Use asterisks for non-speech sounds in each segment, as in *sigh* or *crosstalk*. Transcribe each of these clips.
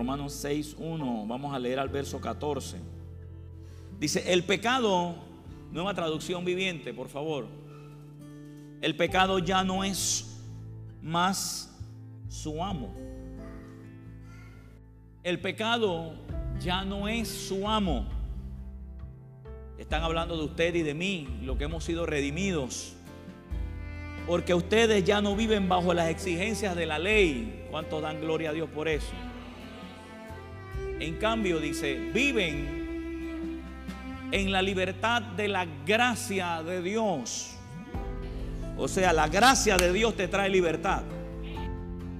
Romanos 6, 1. Vamos a leer al verso 14. Dice, el pecado, nueva traducción viviente, por favor. El pecado ya no es más su amo. El pecado ya no es su amo. Están hablando de usted y de mí, lo que hemos sido redimidos. Porque ustedes ya no viven bajo las exigencias de la ley. ¿Cuánto dan gloria a Dios por eso? En cambio, dice, viven en la libertad de la gracia de Dios. O sea, la gracia de Dios te trae libertad.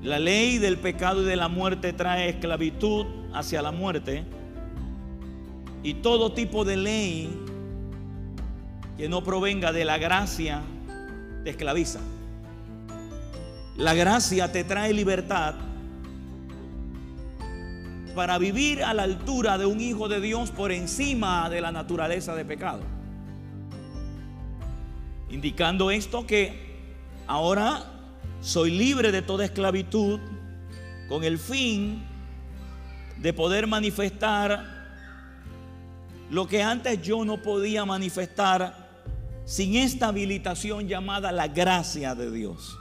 La ley del pecado y de la muerte trae esclavitud hacia la muerte. Y todo tipo de ley que no provenga de la gracia te esclaviza. La gracia te trae libertad para vivir a la altura de un hijo de Dios por encima de la naturaleza de pecado. Indicando esto que ahora soy libre de toda esclavitud con el fin de poder manifestar lo que antes yo no podía manifestar sin esta habilitación llamada la gracia de Dios.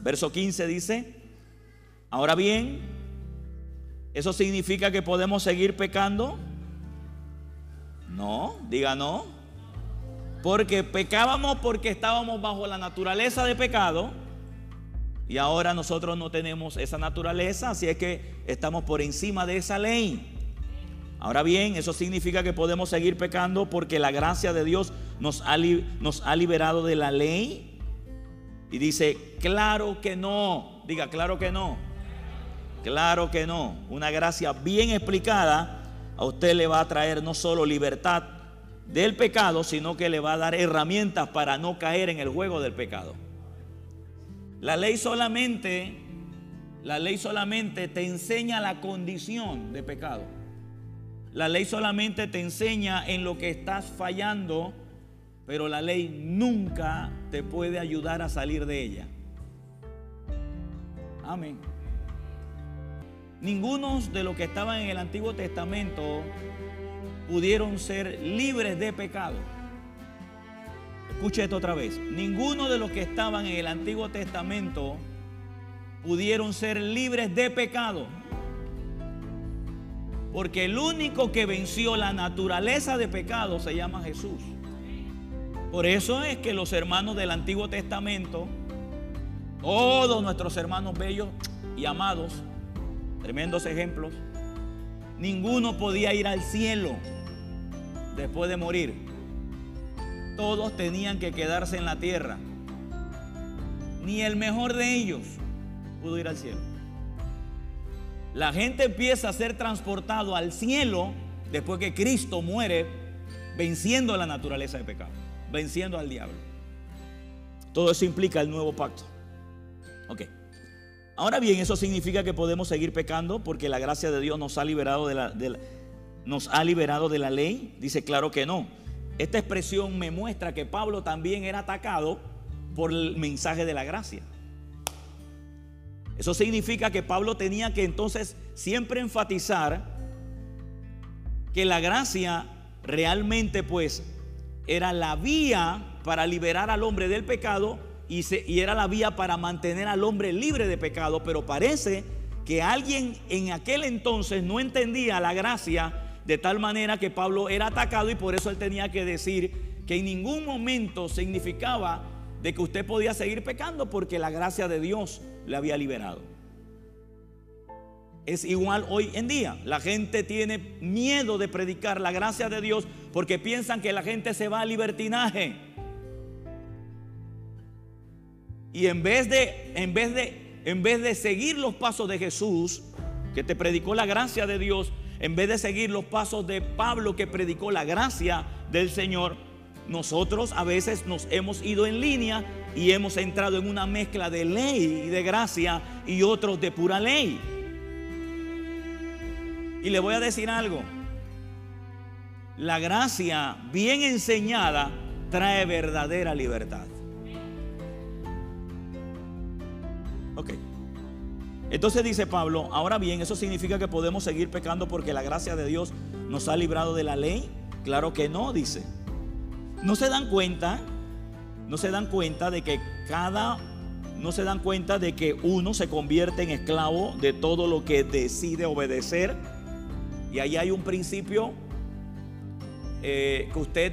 Verso 15 dice, ahora bien, ¿eso significa que podemos seguir pecando? No, diga no. Porque pecábamos porque estábamos bajo la naturaleza de pecado y ahora nosotros no tenemos esa naturaleza, así es que estamos por encima de esa ley. Ahora bien, eso significa que podemos seguir pecando porque la gracia de Dios nos ha, nos ha liberado de la ley. Y dice, claro que no. Diga, claro que no. Claro que no. Una gracia bien explicada a usted le va a traer no solo libertad del pecado, sino que le va a dar herramientas para no caer en el juego del pecado. La ley solamente, la ley solamente te enseña la condición de pecado. La ley solamente te enseña en lo que estás fallando, pero la ley nunca te puede ayudar a salir de ella. Amén. Ninguno de los que estaban en el Antiguo Testamento pudieron ser libres de pecado. Escuche esto otra vez. Ninguno de los que estaban en el Antiguo Testamento pudieron ser libres de pecado. Porque el único que venció la naturaleza de pecado se llama Jesús. Por eso es que los hermanos del Antiguo Testamento, todos nuestros hermanos bellos y amados, tremendos ejemplos, ninguno podía ir al cielo después de morir. Todos tenían que quedarse en la tierra. Ni el mejor de ellos pudo ir al cielo. La gente empieza a ser transportado al cielo después que Cristo muere venciendo la naturaleza de pecado, venciendo al diablo. Todo eso implica el nuevo pacto. Ok. Ahora bien, eso significa que podemos seguir pecando porque la gracia de Dios nos ha liberado de la, nos ha liberado de la ley. Dice, claro que no. Esta expresión me muestra que Pablo también era atacado por el mensaje de la gracia. Eso significa que Pablo tenía que entonces siempre enfatizar que la gracia realmente pues era la vía para liberar al hombre del pecado y, era la vía para mantener al hombre libre de pecado, pero parece que alguien en aquel entonces no entendía la gracia de tal manera que Pablo era atacado y por eso él tenía que decir que en ningún momento significaba de que usted podía seguir pecando porque la gracia de Dios le había liberado. Es igual hoy en día. La gente tiene miedo de predicar la gracia de Dios porque piensan que la gente se va a libertinaje. Y en vez de en vez de en vez de seguir los pasos de Jesús, que te predicó la gracia de Dios, en vez de seguir los pasos de Pablo que predicó la gracia del Señor, nosotros a veces nos hemos ido en línea y hemos entrado en una mezcla de ley y de gracia y otros de pura ley. Y le voy a decir algo. La gracia bien enseñada trae verdadera libertad. Ok. Entonces dice Pablo, ahora bien, ¿eso significa que podemos seguir pecando porque la gracia de Dios nos ha librado de la ley? Claro que no, dice. No se dan cuenta, no se dan cuenta de que cada, no se dan cuenta de que uno se convierte en esclavo de todo lo que decide obedecer. Y ahí hay un principio eh, que usted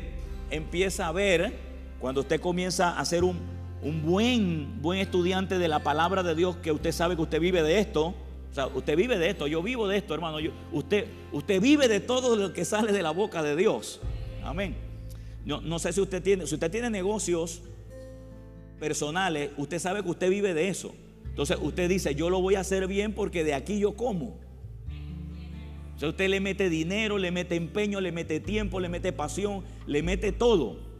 empieza a ver cuando usted comienza a ser un, un buen, buen estudiante de la palabra de Dios, que usted sabe que usted vive de esto. O sea, usted vive de esto, yo vivo de esto, hermano. usted, usted vive de todo lo que sale de la boca de Dios. Amén. No, no sé si usted tiene, si usted tiene negocios personales, usted sabe que usted vive de eso. Entonces usted dice, yo lo voy a hacer bien porque de aquí yo como. O sea, usted le mete dinero, le mete empeño, le mete tiempo, le mete pasión, le mete todo.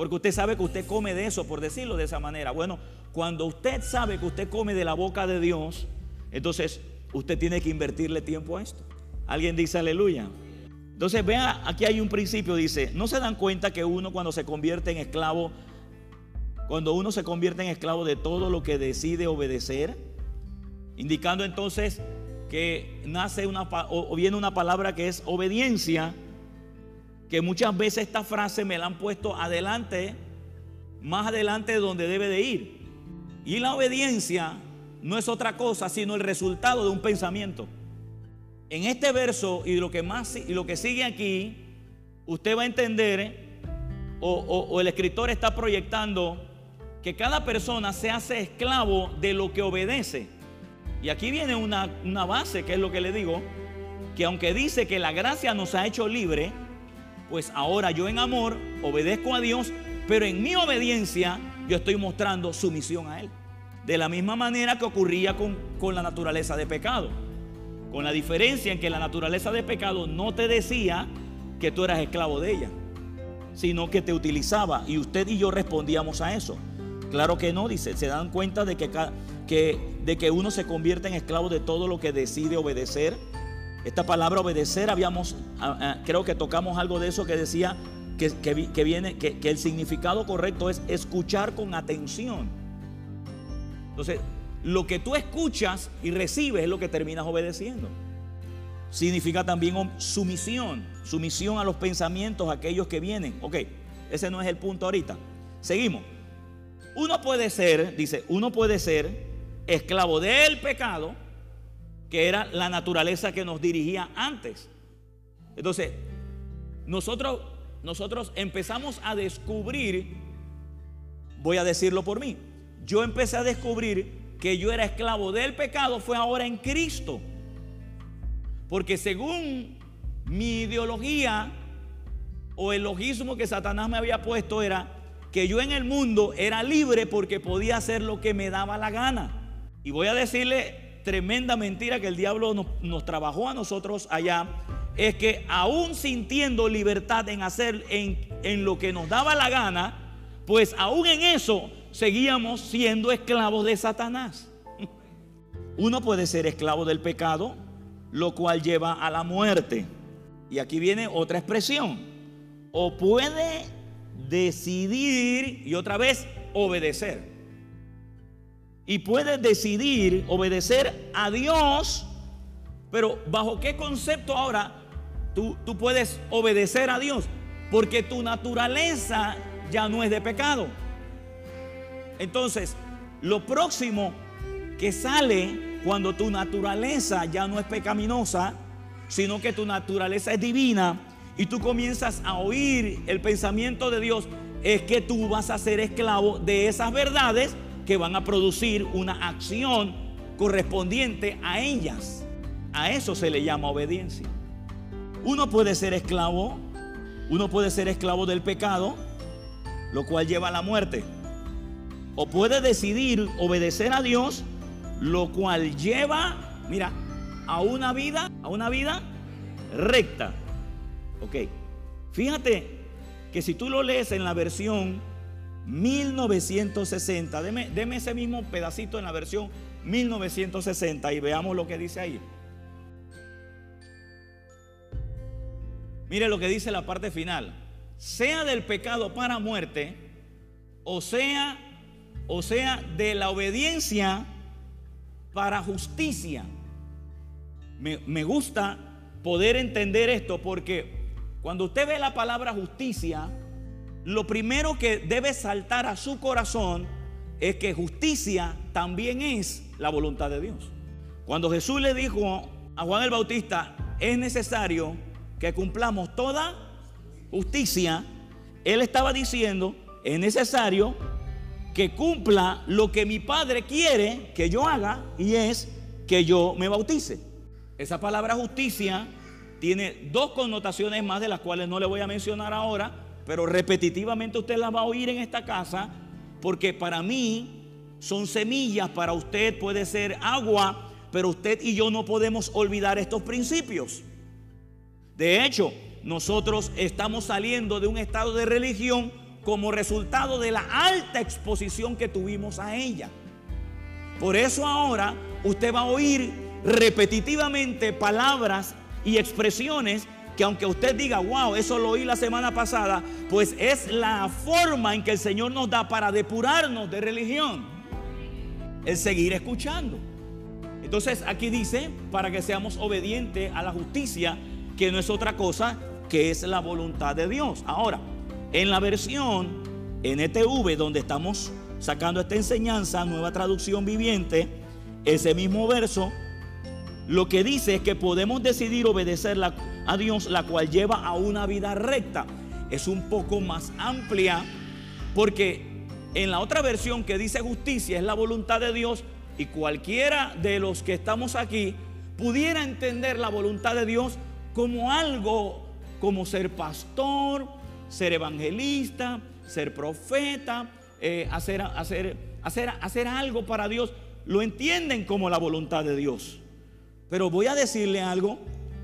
Porque usted sabe que usted come de eso, por decirlo de esa manera. Bueno, cuando usted sabe que usted come de la boca de Dios, entonces usted tiene que invertirle tiempo a esto. Alguien dice aleluya. Entonces vea, aquí hay un principio, dice, ¿no se dan cuenta que uno cuando se convierte en esclavo, cuando uno se convierte en esclavo de todo lo que decide obedecer? Indicando entonces que nace una, o viene una palabra que es obediencia, que muchas veces esta frase me la han puesto adelante, más adelante de donde debe de ir. Y la obediencia no es otra cosa sino el resultado de un pensamiento. En este verso y lo que más y lo que sigue aquí, usted va a entender o el escritor está proyectando que cada persona se hace esclavo de lo que obedece. Y aquí viene una, base, que es lo que le digo, que aunque dice que la gracia nos ha hecho libre, pues ahora yo en amor obedezco a Dios, pero en mi obediencia yo estoy mostrando sumisión a Él. De la misma manera que ocurría con, con la naturaleza de pecado. Con la diferencia en que la naturaleza de pecado no te decía que tú eras esclavo de ella, sino que te utilizaba y usted y yo respondíamos a eso. Claro que no, dice, se dan cuenta de que, que, de que uno se convierte en esclavo de todo lo que decide obedecer. Esta palabra obedecer, habíamos, creo que tocamos algo de eso que decía que, que viene, que, el significado correcto es escuchar con atención. Entonces, lo que tú escuchas y recibes es lo que terminas obedeciendo. Significa también sumisión, sumisión a los pensamientos, aquellos que vienen. Ok, ese no es el punto ahorita. Seguimos. Uno puede ser, dice, uno puede ser esclavo del pecado, que era la naturaleza que nos dirigía antes. Entonces, nosotros, nosotros empezamos a descubrir, voy a decirlo por mí, yo empecé a descubrir que yo era esclavo del pecado fue ahora en Cristo. Porque según mi ideología o el logismo que Satanás me había puesto era, que yo en el mundo era libre porque podía hacer lo que me daba la gana. Y voy a decirle tremenda mentira que el diablo nos, trabajó a nosotros allá, es que aún sintiendo libertad en hacer en, en lo que nos daba la gana, pues aún en eso seguíamos siendo esclavos de Satanás. *laughs* Uno puede ser esclavo del pecado, lo cual lleva a la muerte. Y aquí viene otra expresión. O puede decidir y otra vez obedecer. Y puedes decidir obedecer a Dios, pero ¿bajo qué concepto ahora tú, tú puedes obedecer a Dios? Porque tu naturaleza ya no es de pecado. Entonces, lo próximo que sale cuando tu naturaleza ya no es pecaminosa, sino que tu naturaleza es divina, y tú comienzas a oír el pensamiento de Dios, es que tú vas a ser esclavo de esas verdades que van a producir una acción correspondiente a ellas. A eso se le llama obediencia. Uno puede ser esclavo, uno puede ser esclavo del pecado, lo cual lleva a la muerte. O puede decidir obedecer a Dios, lo cual lleva, mira, a una vida, a una vida recta. Ok, fíjate que si tú lo lees en la versión 1960, deme, deme ese mismo pedacito en la versión 1960 y veamos lo que dice ahí. Mire lo que dice la parte final. Sea del pecado para muerte, o sea, o sea, de la obediencia para justicia. Me, me gusta poder entender esto porque cuando usted ve la palabra justicia, lo primero que debe saltar a su corazón es que justicia también es la voluntad de Dios. Cuando Jesús le dijo a Juan el Bautista, es necesario que cumplamos toda justicia, él estaba diciendo, es necesario que cumpla lo que mi Padre quiere que yo haga y es que yo me bautice. Esa palabra justicia tiene dos connotaciones más de las cuales no le voy a mencionar ahora, pero repetitivamente usted las va a oír en esta casa, porque para mí son semillas, para usted puede ser agua, pero usted y yo no podemos olvidar estos principios. De hecho, nosotros estamos saliendo de un estado de religión como resultado de la alta exposición que tuvimos a ella. Por eso ahora usted va a oír repetitivamente palabras y expresiones que aunque usted diga, wow, eso lo oí la semana pasada, pues es la forma en que el Señor nos da para depurarnos de religión. El seguir escuchando. Entonces aquí dice, para que seamos obedientes a la justicia, que no es otra cosa que es la voluntad de Dios. Ahora, en la versión NTV, donde estamos sacando esta enseñanza, nueva traducción viviente, ese mismo verso lo que dice es que podemos decidir obedecer a Dios, la cual lleva a una vida recta. Es un poco más amplia porque en la otra versión que dice justicia es la voluntad de Dios y cualquiera de los que estamos aquí pudiera entender la voluntad de Dios como algo como ser pastor, ser evangelista, ser profeta, eh, hacer, hacer, hacer, hacer algo para Dios. Lo entienden como la voluntad de Dios. Pero voy a decirle algo,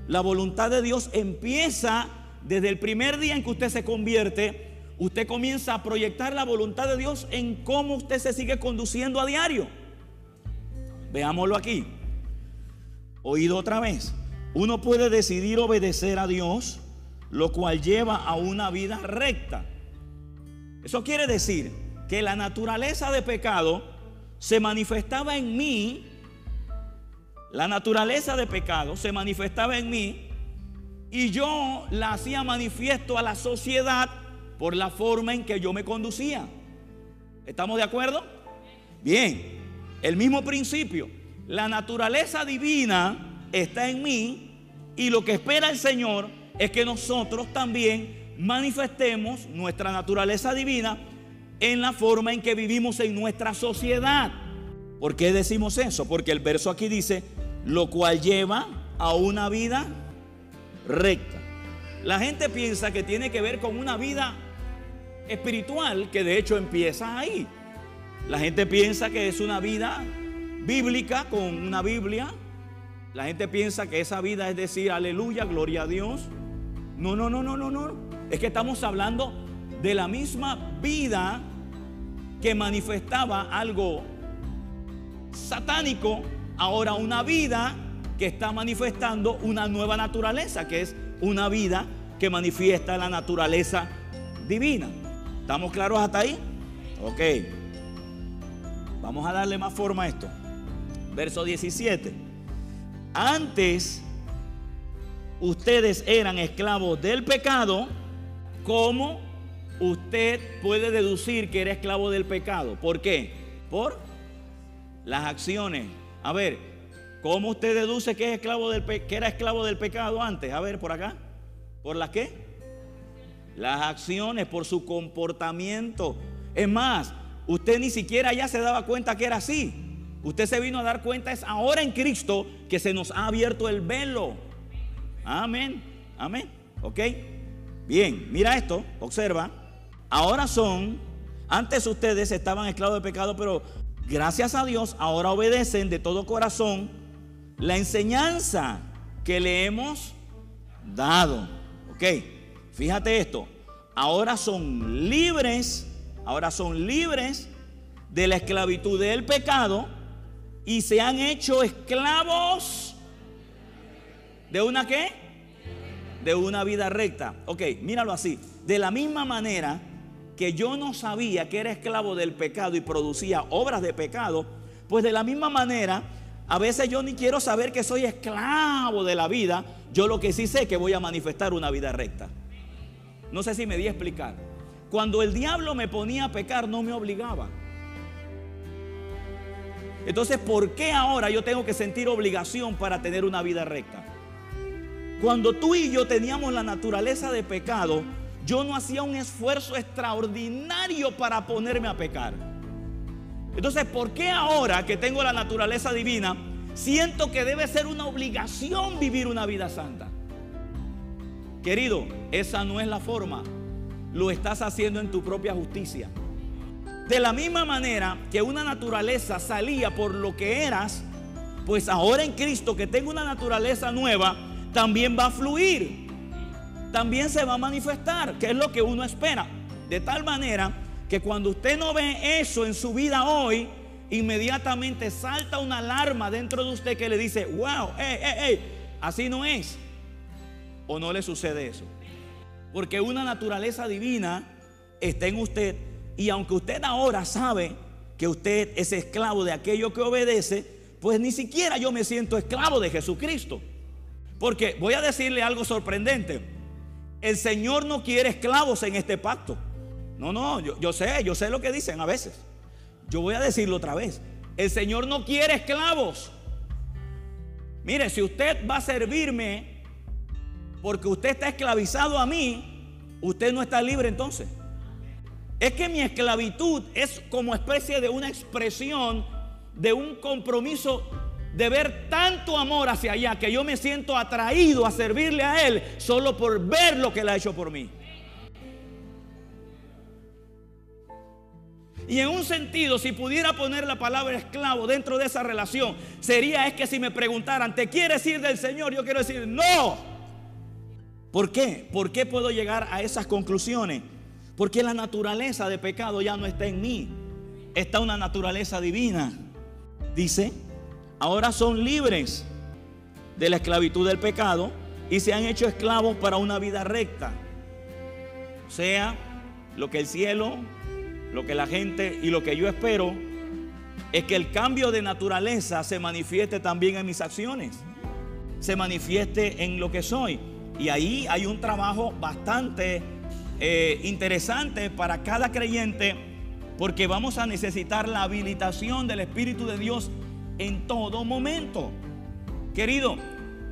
la voluntad de Dios empieza desde el primer día en que usted se convierte, usted comienza a proyectar la voluntad de Dios en cómo usted se sigue conduciendo a diario. Veámoslo aquí. Oído otra vez. Uno puede decidir obedecer a Dios, lo cual lleva a una vida recta. Eso quiere decir que la naturaleza de pecado se manifestaba en mí la naturaleza de pecado se manifestaba en mí y yo la hacía manifiesto a la sociedad por la forma en que yo me conducía. ¿Estamos de acuerdo? Bien, el mismo principio. La naturaleza divina está en mí y lo que espera el Señor es que nosotros también manifestemos nuestra naturaleza divina en la forma en que vivimos en nuestra sociedad. ¿Por qué decimos eso? Porque el verso aquí dice, lo cual lleva a una vida recta. La gente piensa que tiene que ver con una vida espiritual, que de hecho empieza ahí. La gente piensa que es una vida bíblica con una Biblia. La gente piensa que esa vida es decir, aleluya, gloria a Dios. No, no, no, no, no, no. Es que estamos hablando de la misma vida que manifestaba algo satánico ahora una vida que está manifestando una nueva naturaleza, que es una vida que manifiesta la naturaleza divina. ¿Estamos claros hasta ahí? Ok. Vamos a darle más forma a esto. Verso 17. Antes ustedes eran esclavos del pecado, ¿cómo usted puede deducir que era esclavo del pecado? ¿Por qué? Por las acciones a ver, ¿cómo usted deduce que, es esclavo del que era esclavo del pecado antes? A ver, por acá. ¿Por las qué? Las acciones, por su comportamiento. Es más, usted ni siquiera ya se daba cuenta que era así. Usted se vino a dar cuenta es ahora en Cristo que se nos ha abierto el velo. Amén. Amén. ¿Ok? Bien, mira esto, observa. Ahora son, antes ustedes estaban esclavos del pecado, pero gracias a Dios, ahora obedecen de todo corazón la enseñanza que le hemos dado. Ok, fíjate esto. Ahora son libres, ahora son libres de la esclavitud del pecado y se han hecho esclavos de una qué? De una vida recta. Ok, míralo así. De la misma manera que yo no sabía que era esclavo del pecado y producía obras de pecado, pues de la misma manera, A veces yo ni quiero saber que soy esclavo de la vida. Yo lo que sí sé es que voy a manifestar una vida recta. No sé si me di a explicar. Cuando el diablo me ponía a pecar, no me obligaba. Entonces, ¿por qué ahora yo tengo que sentir obligación para tener una vida recta? Cuando tú y yo teníamos la naturaleza de pecado, yo no hacía un esfuerzo extraordinario para ponerme a pecar. Entonces, ¿por qué ahora que tengo la naturaleza divina, siento que debe ser una obligación vivir una vida santa? Querido, esa no es la forma. Lo estás haciendo en tu propia justicia. De la misma manera que una naturaleza salía por lo que eras, pues ahora en Cristo que tengo una naturaleza nueva, también va a fluir. También se va a manifestar, que es lo que uno espera. De tal manera que cuando usted no ve eso en su vida hoy, inmediatamente salta una alarma dentro de usted que le dice, wow, hey, hey, hey, así no es. ¿O no le sucede eso? Porque una naturaleza divina está en usted y aunque usted ahora sabe que usted es esclavo de aquello que obedece, pues ni siquiera yo me siento esclavo de Jesucristo. Porque voy a decirle algo sorprendente. El Señor no quiere esclavos en este pacto. No, no, yo, yo, sé, yo sé lo que dicen a veces. Yo voy a decirlo otra vez. El Señor no quiere esclavos. Mire, si usted va a servirme porque usted está esclavizado a mí, usted no está libre entonces. Es que mi esclavitud es como especie de una expresión de un compromiso de ver tanto amor hacia allá que yo me siento atraído a servirle a Él solo por ver lo que Él ha hecho por mí. Y en un sentido, si pudiera poner la palabra esclavo dentro de esa relación, sería es que si me preguntaran, ¿te quieres ir del Señor? Yo quiero decir, no. ¿Por qué? ¿Por qué puedo llegar a esas conclusiones? Porque la naturaleza de pecado ya no está en mí. Está una naturaleza divina. Dice, ahora son libres de la esclavitud del pecado y se han hecho esclavos para una vida recta. O sea, lo que el cielo, lo que la gente y lo que yo espero es que el cambio de naturaleza se manifieste también en mis acciones, se manifieste en lo que soy. Y ahí hay un trabajo bastante eh, interesante para cada creyente porque vamos a necesitar la habilitación del Espíritu de Dios en todo momento. Querido,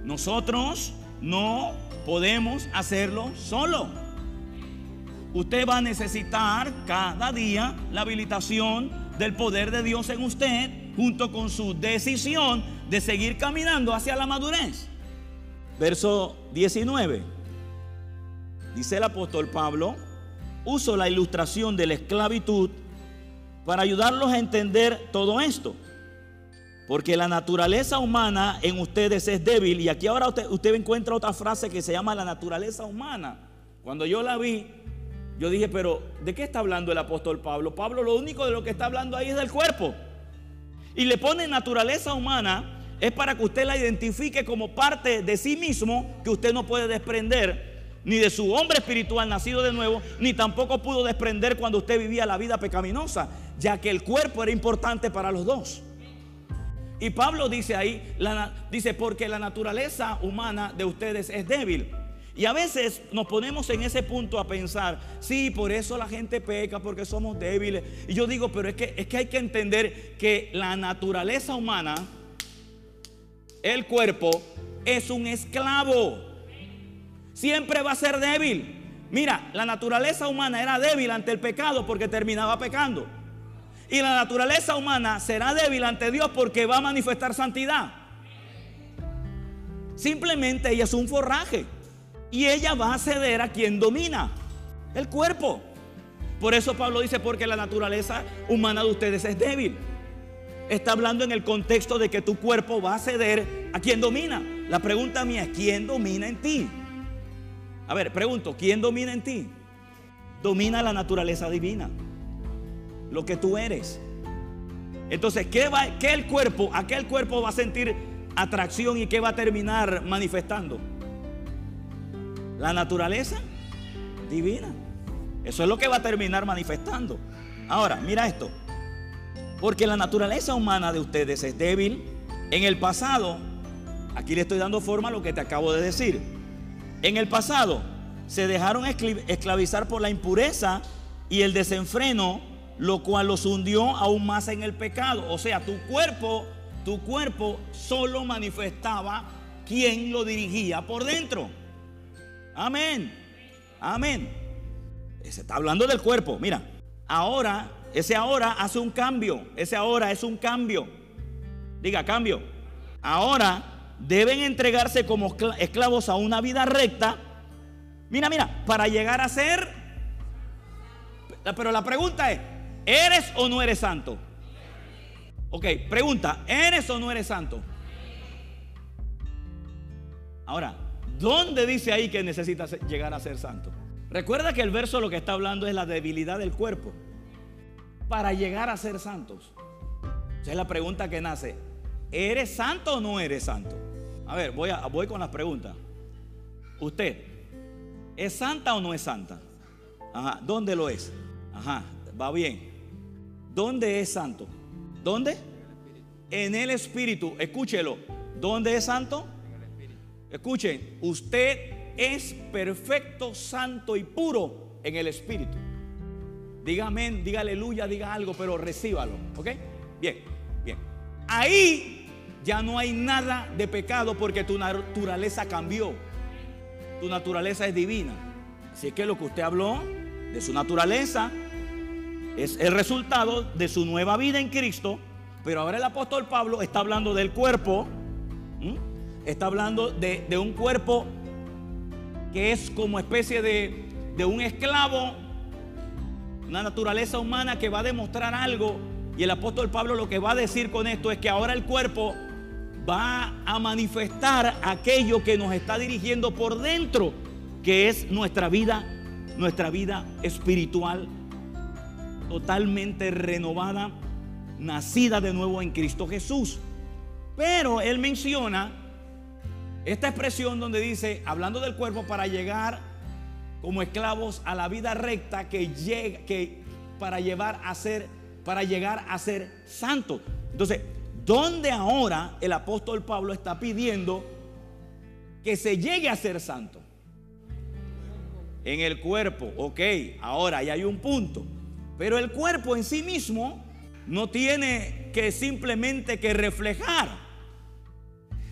nosotros no podemos hacerlo solo. Usted va a necesitar cada día la habilitación del poder de Dios en usted junto con su decisión de seguir caminando hacia la madurez. Verso 19. Dice el apóstol Pablo, uso la ilustración de la esclavitud para ayudarlos a entender todo esto. Porque la naturaleza humana en ustedes es débil. Y aquí ahora usted, usted, encuentra otra frase que se llama la naturaleza humana. Cuando yo la vi, yo dije, pero ¿de qué está hablando el apóstol Pablo? Pablo lo único de lo que está hablando ahí es del cuerpo. Y le pone naturaleza humana es para que usted la identifique como parte de sí mismo que usted no puede desprender ni de su hombre espiritual nacido de nuevo, ni tampoco pudo desprender cuando usted vivía la vida pecaminosa, ya que el cuerpo era importante para los dos. Y Pablo dice ahí, dice, porque la naturaleza humana de ustedes es débil. Y a veces nos ponemos en ese punto a pensar, sí, por eso la gente peca, porque somos débiles. Y yo digo, pero es que, es que hay que entender que la naturaleza humana, el cuerpo, es un esclavo siempre va a ser débil. Mira, la naturaleza humana era débil ante el pecado porque terminaba pecando. Y la naturaleza humana será débil ante Dios porque va a manifestar santidad. Simplemente ella es un forraje. Y ella va a ceder a quien domina el cuerpo. Por eso Pablo dice, porque la naturaleza humana de ustedes es débil. Está hablando en el contexto de que tu cuerpo va a ceder a quien domina. La pregunta mía es, ¿quién domina en ti? A ver, pregunto, ¿quién domina en ti? Domina la naturaleza divina, lo que tú eres. Entonces, ¿qué, va, qué el cuerpo, a qué el cuerpo va a sentir atracción y qué va a terminar manifestando? La naturaleza divina. Eso es lo que va a terminar manifestando. Ahora, mira esto. Porque la naturaleza humana de ustedes es débil, En el pasado, aquí le estoy dando forma a lo que te acabo de decir. En el pasado se dejaron esclavizar por la impureza y el desenfreno, lo cual los hundió aún más en el pecado. O sea, tu cuerpo, tu cuerpo solo manifestaba quién lo dirigía por dentro. Amén. Amén. Se está hablando del cuerpo. Mira, ahora, ese ahora hace un cambio. Ese ahora es un cambio. Diga, cambio. Ahora deben entregarse como esclavos a una vida recta. Mira, mira, para llegar a ser... Pero la pregunta es, ¿eres o no eres santo? Ok, pregunta, ¿eres o no eres santo? Ahora, ¿dónde dice ahí que necesitas llegar a ser santo? Recuerda que el verso lo que está hablando es la debilidad del cuerpo para llegar a ser santos. Esa es la pregunta que nace. ¿Eres santo o no eres santo? A ver, voy, a, voy con las preguntas. ¿Usted es santa o no es santa? Ajá, ¿dónde lo es? Ajá, va bien. ¿Dónde es santo? ¿Dónde? En el Espíritu. Escúchelo. ¿Dónde es santo? Escuchen, usted es perfecto, santo y puro en el Espíritu. Diga amén, diga aleluya, diga algo, pero recíbalo. ¿Ok? Bien, bien. Ahí ya no hay nada de pecado porque tu naturaleza cambió. Tu naturaleza es divina. Así es que lo que usted habló de su naturaleza es el resultado de su nueva vida en Cristo. Pero ahora el apóstol Pablo está hablando del cuerpo está hablando de, un cuerpo que es como especie de, de un esclavo, una naturaleza humana que va a demostrar algo. Y el apóstol Pablo lo que va a decir con esto es que ahora el cuerpo va a manifestar aquello que nos está dirigiendo por dentro, que es nuestra vida, nuestra vida espiritual totalmente renovada, nacida de nuevo en Cristo Jesús. Pero él menciona esta expresión donde dice, hablando del cuerpo, para llegar como esclavos a la vida recta que llega, que para llevar a ser, para llegar a ser santo. Entonces, ¿dónde ahora el apóstol Pablo está pidiendo que se llegue a ser santo? En el cuerpo, ok, ahora ya hay un punto. Pero el cuerpo en sí mismo no tiene que simplemente que reflejar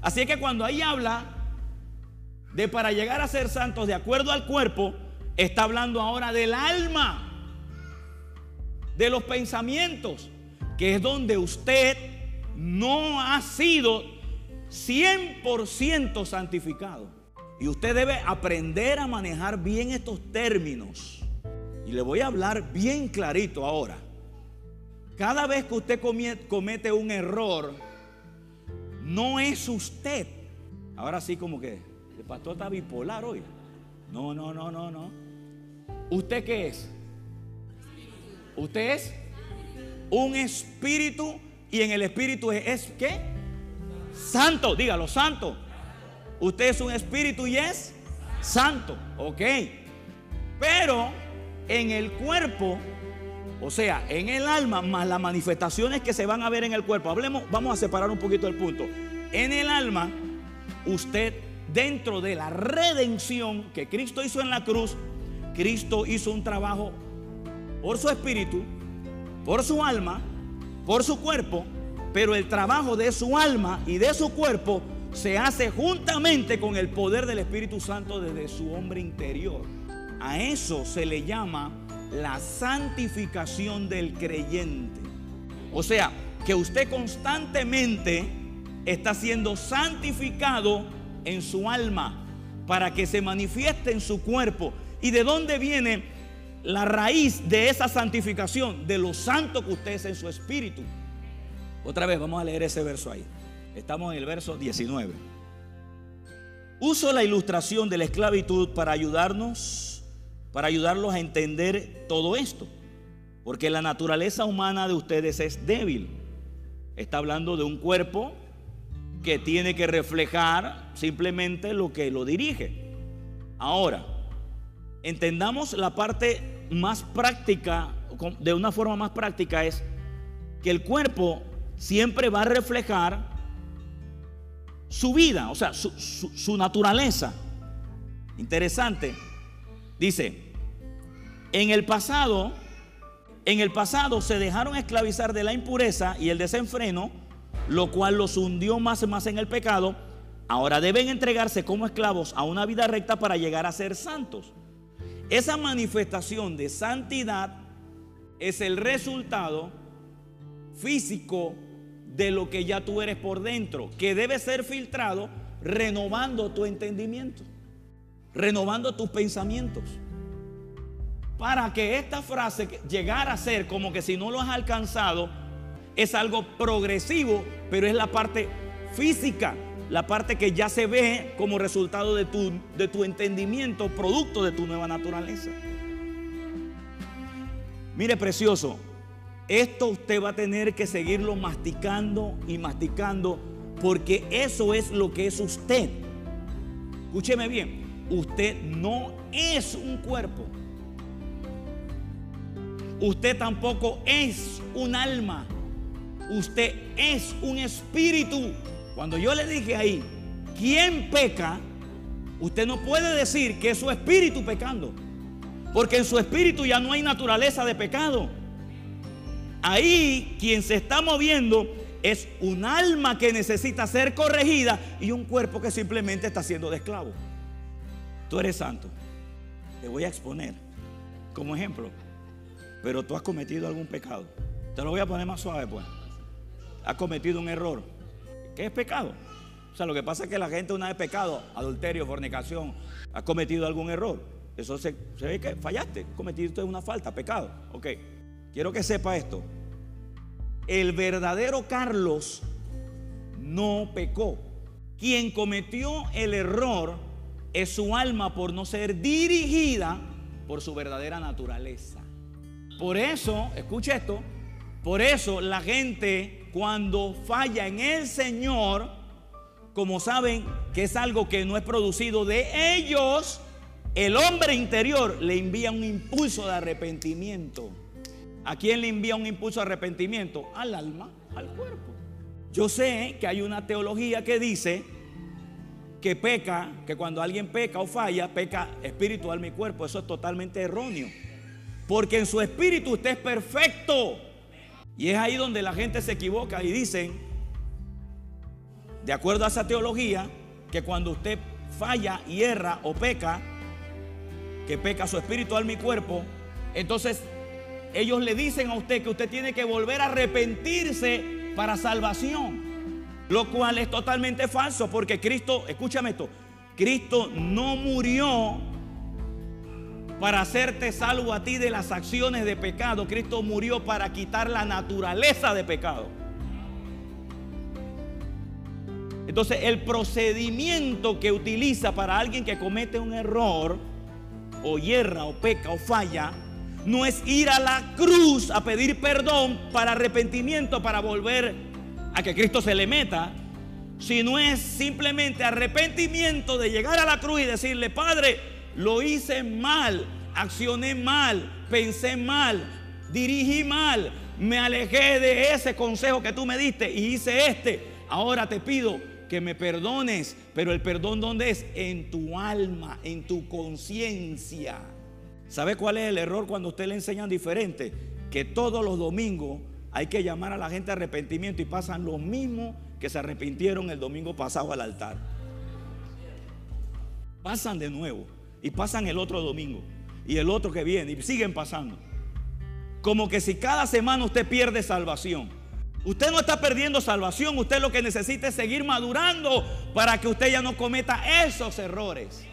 Así que cuando ahí habla de para llegar a ser santos de acuerdo al cuerpo, está hablando ahora del alma, de los pensamientos, que es donde usted no ha sido 100% santificado. Y usted debe aprender a manejar bien estos términos. Y le voy a hablar bien clarito ahora. Cada vez que usted comete un error, no es usted. Ahora sí como que el pastor está bipolar hoy. No, no, no, no, no. ¿Usted qué es? Usted es un espíritu y en el espíritu es, es ¿qué? Santo, dígalo, santo. Usted es un espíritu y es santo, ok. Pero en el cuerpo o sea, en el alma más las manifestaciones que se van a ver en el cuerpo. Hablemos, vamos a separar un poquito el punto. En el alma, usted dentro de la redención que Cristo hizo en la cruz, Cristo hizo un trabajo por su espíritu, por su alma, por su cuerpo, pero el trabajo de su alma y de su cuerpo se hace juntamente con el poder del Espíritu Santo desde su hombre interior. A eso se le llama la santificación del creyente. O sea, que usted constantemente está siendo santificado en su alma para que se manifieste en su cuerpo. ¿Y de dónde viene la raíz de esa santificación? De lo santo que usted es en su espíritu. Otra vez, vamos a leer ese verso ahí. Estamos en el verso 19. Uso la ilustración de la esclavitud para ayudarnos para ayudarlos a entender todo esto. Porque la naturaleza humana de ustedes es débil. Está hablando de un cuerpo que tiene que reflejar simplemente lo que lo dirige. Ahora, entendamos la parte más práctica, de una forma más práctica, es que el cuerpo siempre va a reflejar su vida, o sea, su, su naturaleza. Interesante. Dice, en el pasado, en el pasado se dejaron esclavizar de la impureza y el desenfreno, lo cual los hundió más y más en el pecado. Ahora deben entregarse como esclavos a una vida recta para llegar a ser santos. Esa manifestación de santidad es el resultado físico de lo que ya tú eres por dentro, que debe ser filtrado renovando tu entendimiento, renovando tus pensamientos. Para que esta frase llegara a ser como que si no lo has alcanzado, es algo progresivo, pero es la parte física, la parte que ya se ve como resultado de tu, de tu entendimiento, producto de tu nueva naturaleza. Mire, precioso, esto usted va a tener que seguirlo masticando y masticando porque eso es lo que es usted. Escúcheme bien, usted no es un cuerpo. Usted tampoco es un alma. Usted es un espíritu. Cuando yo le dije ahí, ¿quién peca? Usted no puede decir que es su espíritu pecando. Porque en su espíritu ya no hay naturaleza de pecado. Ahí quien se está moviendo es un alma que necesita ser corregida y un cuerpo que simplemente está siendo de esclavo. Tú eres santo. Te voy a exponer como ejemplo. Pero tú has cometido algún pecado. Te lo voy a poner más suave, pues. Has cometido un error. ¿Qué es pecado? O sea, lo que pasa es que la gente una vez pecado, adulterio, fornicación, ha cometido algún error. Eso se, ve que fallaste, cometiste una falta, pecado. Ok, quiero que sepa esto. El verdadero Carlos no pecó. Quien cometió el error es su alma por no ser dirigida por su verdadera naturaleza. Por eso, escucha esto, por eso la gente cuando falla en el Señor, como saben que es algo que no es producido de ellos, el hombre interior le envía un impulso de arrepentimiento. ¿A quién le envía un impulso de arrepentimiento? Al alma, al cuerpo. Yo sé que hay una teología que dice que peca, que cuando alguien peca o falla, peca espíritu, alma y cuerpo. Eso es totalmente erróneo. Porque en su espíritu usted es perfecto. Y es ahí donde la gente se equivoca y dicen, de acuerdo a esa teología, que cuando usted falla y erra o peca, que peca su espíritu, alma y cuerpo, entonces ellos le dicen a usted que usted tiene que volver a arrepentirse para salvación. Lo cual es totalmente falso porque Cristo, escúchame esto, Cristo no murió para hacerte salvo a ti de las acciones de pecado. Cristo murió para quitar la naturaleza de pecado. Entonces el procedimiento que utiliza para alguien que comete un error, o hierra, o peca, o falla, no es ir a la cruz a pedir perdón para arrepentimiento, para volver a que Cristo se le meta, sino es simplemente arrepentimiento de llegar a la cruz y decirle, Padre, lo hice mal, accioné mal, pensé mal, dirigí mal, me alejé de ese consejo que tú me diste y hice este. Ahora te pido que me perdones, pero el perdón ¿dónde es? En tu alma, en tu conciencia. ¿Sabe cuál es el error cuando usted le enseñan diferente? Que todos los domingos hay que llamar a la gente a arrepentimiento y pasan los mismos que se arrepintieron el domingo pasado al altar. Pasan de nuevo y pasan el otro domingo y el otro que viene y siguen pasando. Como que si cada semana usted pierde salvación. Usted no está perdiendo salvación, usted lo que necesita es seguir madurando para que usted ya no cometa esos errores.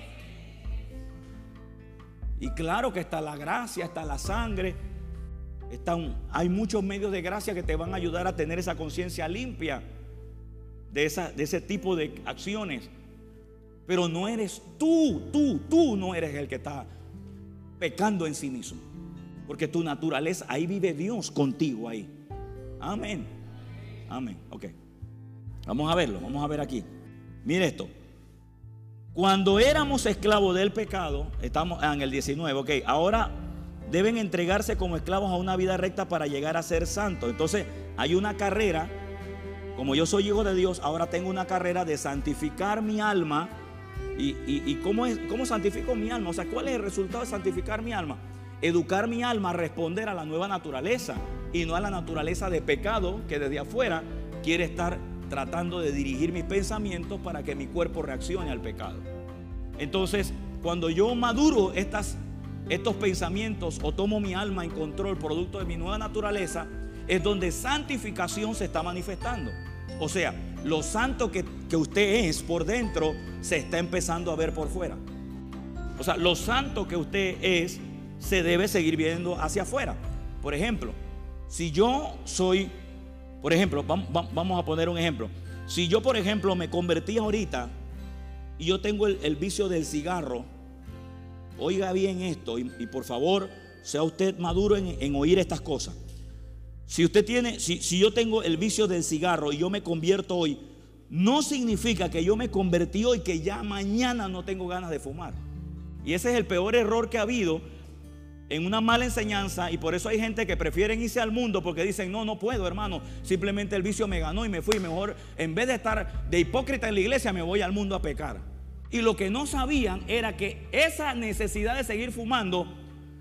Y claro que está la gracia, está la sangre, hay muchos medios de gracia que te van a ayudar a tener esa conciencia limpia de, esa, de ese tipo de acciones. Pero no eres tú, tú, tú no eres el que está pecando en sí mismo. Porque tu naturaleza, ahí vive Dios contigo ahí. Amén. Amén. Ok. Vamos a verlo, vamos a ver aquí. Mire esto. Cuando éramos esclavos del pecado, estamos en el 19, ok, ahora deben entregarse como esclavos a una vida recta para llegar a ser santos. Entonces hay una carrera como yo soy hijo de Dios, ahora tengo una carrera de santificar mi alma. ¿Y, cómo, es, cómo santifico mi alma? O sea, ¿cuál es el resultado de santificar mi alma? Educar mi alma a responder a la nueva naturaleza y no a la naturaleza de pecado que desde afuera quiere estar tratando de dirigir mis pensamientos para que mi cuerpo reaccione al pecado. Entonces, cuando yo maduro estas, estos pensamientos o tomo mi alma en control producto de mi nueva naturaleza, es donde santificación se está manifestando. O sea, lo santo que, que, usted es por dentro se está empezando a ver por fuera. O sea, lo santo que usted es se debe seguir viendo hacia afuera. Por ejemplo, si yo soy, por ejemplo, vamos a poner un ejemplo. Si yo, por ejemplo, me convertí ahorita y yo tengo el, vicio del cigarro, oiga bien esto y, por favor sea usted maduro en, oír estas cosas. Si usted tiene, si, si yo tengo el vicio del cigarro y yo me convierto hoy, no significa que yo me convertí hoy que ya mañana no tengo ganas de fumar. Y ese es el peor error que ha habido en una mala enseñanza y por eso hay gente que prefieren irse al mundo porque dicen, no, no puedo, hermano, simplemente el vicio me ganó y me fui, mejor en vez de estar de hipócrita en la iglesia me voy al mundo a pecar. Y lo que no sabían era que esa necesidad de seguir fumando,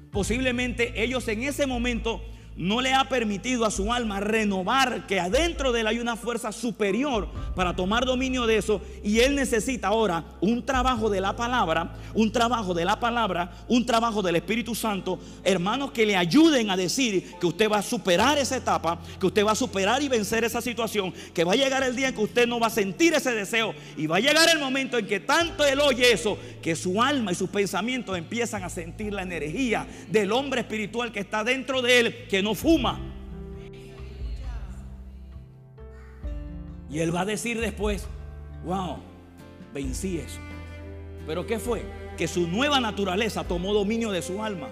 posiblemente ellos en ese momento no le ha permitido a su alma renovar que adentro de él hay una fuerza superior para tomar dominio de eso. Y él necesita ahora un trabajo de la palabra, un trabajo de la palabra, un trabajo del Espíritu Santo, hermanos que le ayuden a decir que usted va a superar esa etapa, que usted va a superar y vencer esa situación, que va a llegar el día en que usted no va a sentir ese deseo y va a llegar el momento en que tanto él oye eso, que su alma y sus pensamientos empiezan a sentir la energía del hombre espiritual que está dentro de él, que fuma. Y él va a decir después, wow, vencí eso. Pero ¿qué fue? Que su nueva naturaleza tomó dominio de su alma.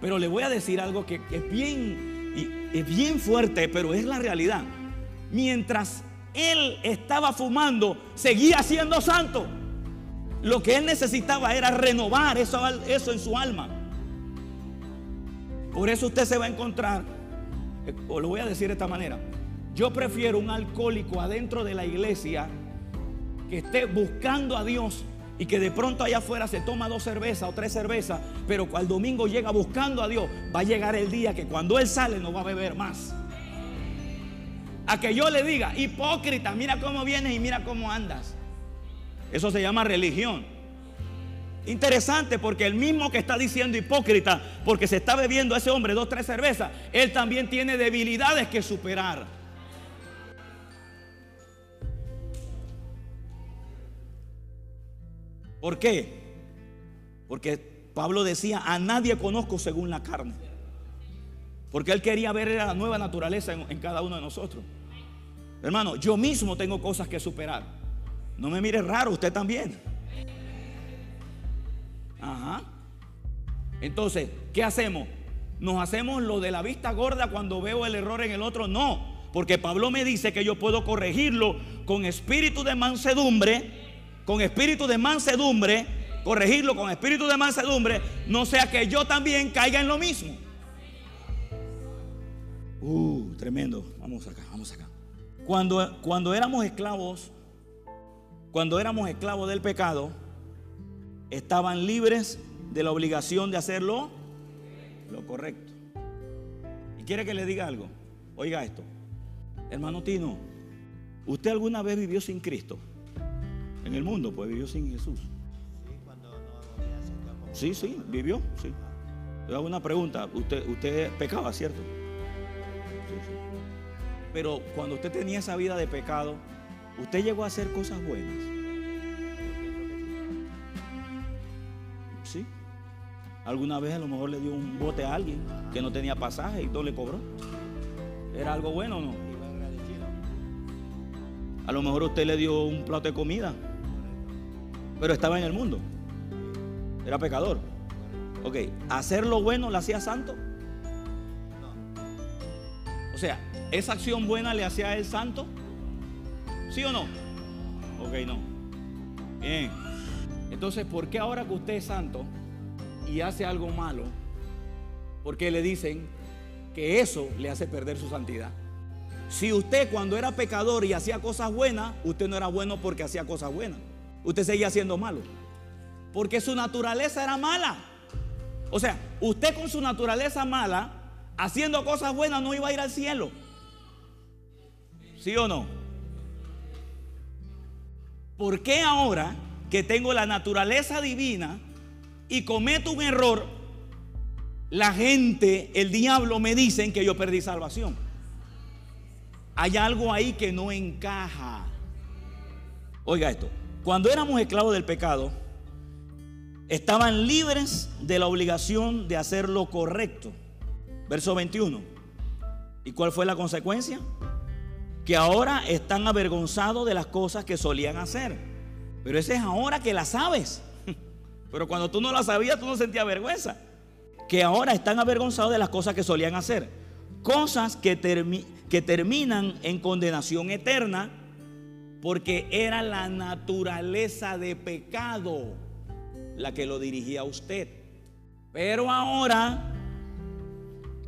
Pero le voy a decir algo que, es, bien, es bien fuerte, pero es la realidad. Mientras él estaba fumando, seguía siendo santo. Lo que él necesitaba era renovar eso, eso en su alma. Por eso usted se va a encontrar, eh, o lo voy a decir de esta manera, yo prefiero un alcohólico adentro de la iglesia que esté buscando a Dios y que de pronto allá afuera se toma dos cervezas o tres cervezas, pero cuando el domingo llega buscando a Dios, va a llegar el día que cuando Él sale no va a beber más. A que yo le diga, hipócrita, mira cómo vienes y mira cómo andas. Eso se llama religión. Interesante porque el mismo que está diciendo hipócrita porque se está bebiendo ese hombre dos, tres cervezas, él también tiene debilidades que superar. ¿Por qué? Porque Pablo decía, a nadie conozco según la carne. Porque él quería ver la nueva naturaleza en, en cada uno de nosotros. Hermano, yo mismo tengo cosas que superar. No me mire raro, usted también. Ajá. Entonces, ¿qué hacemos? ¿Nos hacemos lo de la vista gorda cuando veo el error en el otro? No, porque Pablo me dice que yo puedo corregirlo con espíritu de mansedumbre, con espíritu de mansedumbre, corregirlo con espíritu de mansedumbre, no sea que yo también caiga en lo mismo. Uh, tremendo. Vamos acá, vamos acá. Cuando, cuando éramos esclavos, cuando éramos esclavos del pecado, estaban libres de la obligación de hacerlo lo correcto. ¿Y quiere que le diga algo? Oiga esto. Hermano Tino, ¿usted alguna vez vivió sin Cristo? En el mundo, pues vivió sin Jesús. Sí, sí, vivió, sí. Le hago una pregunta. Usted, usted pecaba, ¿cierto? Pero cuando usted tenía esa vida de pecado, usted llegó a hacer cosas buenas. Alguna vez a lo mejor le dio un bote a alguien que no tenía pasaje y todo le cobró. ¿Era algo bueno o no? A lo mejor usted le dio un plato de comida, pero estaba en el mundo. Era pecador. Ok, ¿hacer lo bueno le hacía santo? O sea, ¿esa acción buena le hacía a él santo? ¿Sí o no? Ok, no. Bien. Entonces, ¿por qué ahora que usted es santo, y hace algo malo, porque le dicen que eso le hace perder su santidad. Si usted cuando era pecador y hacía cosas buenas, usted no era bueno porque hacía cosas buenas. Usted seguía siendo malo. Porque su naturaleza era mala. O sea, usted con su naturaleza mala, haciendo cosas buenas, no iba a ir al cielo. ¿Sí o no? ¿Por qué ahora que tengo la naturaleza divina y cometo un error, la gente, el diablo me dicen que yo perdí salvación? Hay algo ahí que no encaja. Oiga esto, cuando éramos esclavos del pecado, estaban libres de la obligación de hacer lo correcto. Verso 21. ¿Y cuál fue la consecuencia? que ahora están avergonzados de las cosas que solían hacer. Pero ese es ahora que las sabes. Pero cuando tú no las sabías, tú no sentías vergüenza. Que ahora están avergonzados de las cosas que solían hacer. Cosas que, que terminan en condenación eterna porque era la naturaleza de pecado la que lo dirigía a usted. Pero ahora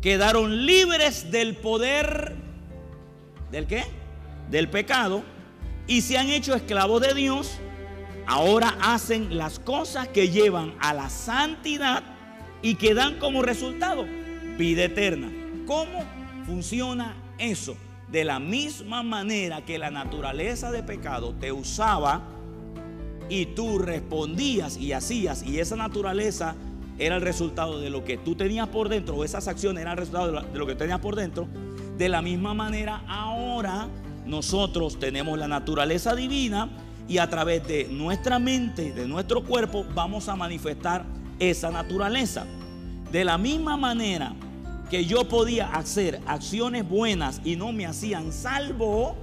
quedaron libres del poder ¿Del qué? Del pecado. Y se han hecho esclavos de Dios. Ahora hacen las cosas que llevan a la santidad y que dan como resultado vida eterna. ¿Cómo funciona eso? De la misma manera que la naturaleza de pecado te usaba y tú respondías y hacías y esa naturaleza era el resultado de lo que tú tenías por dentro, o esas acciones eran el resultado de lo que tenías por dentro, de la misma manera, ahora nosotros tenemos la naturaleza divina y a través de nuestra mente, de nuestro cuerpo, vamos a manifestar esa naturaleza. De la misma manera que yo podía hacer acciones buenas y no me hacían salvo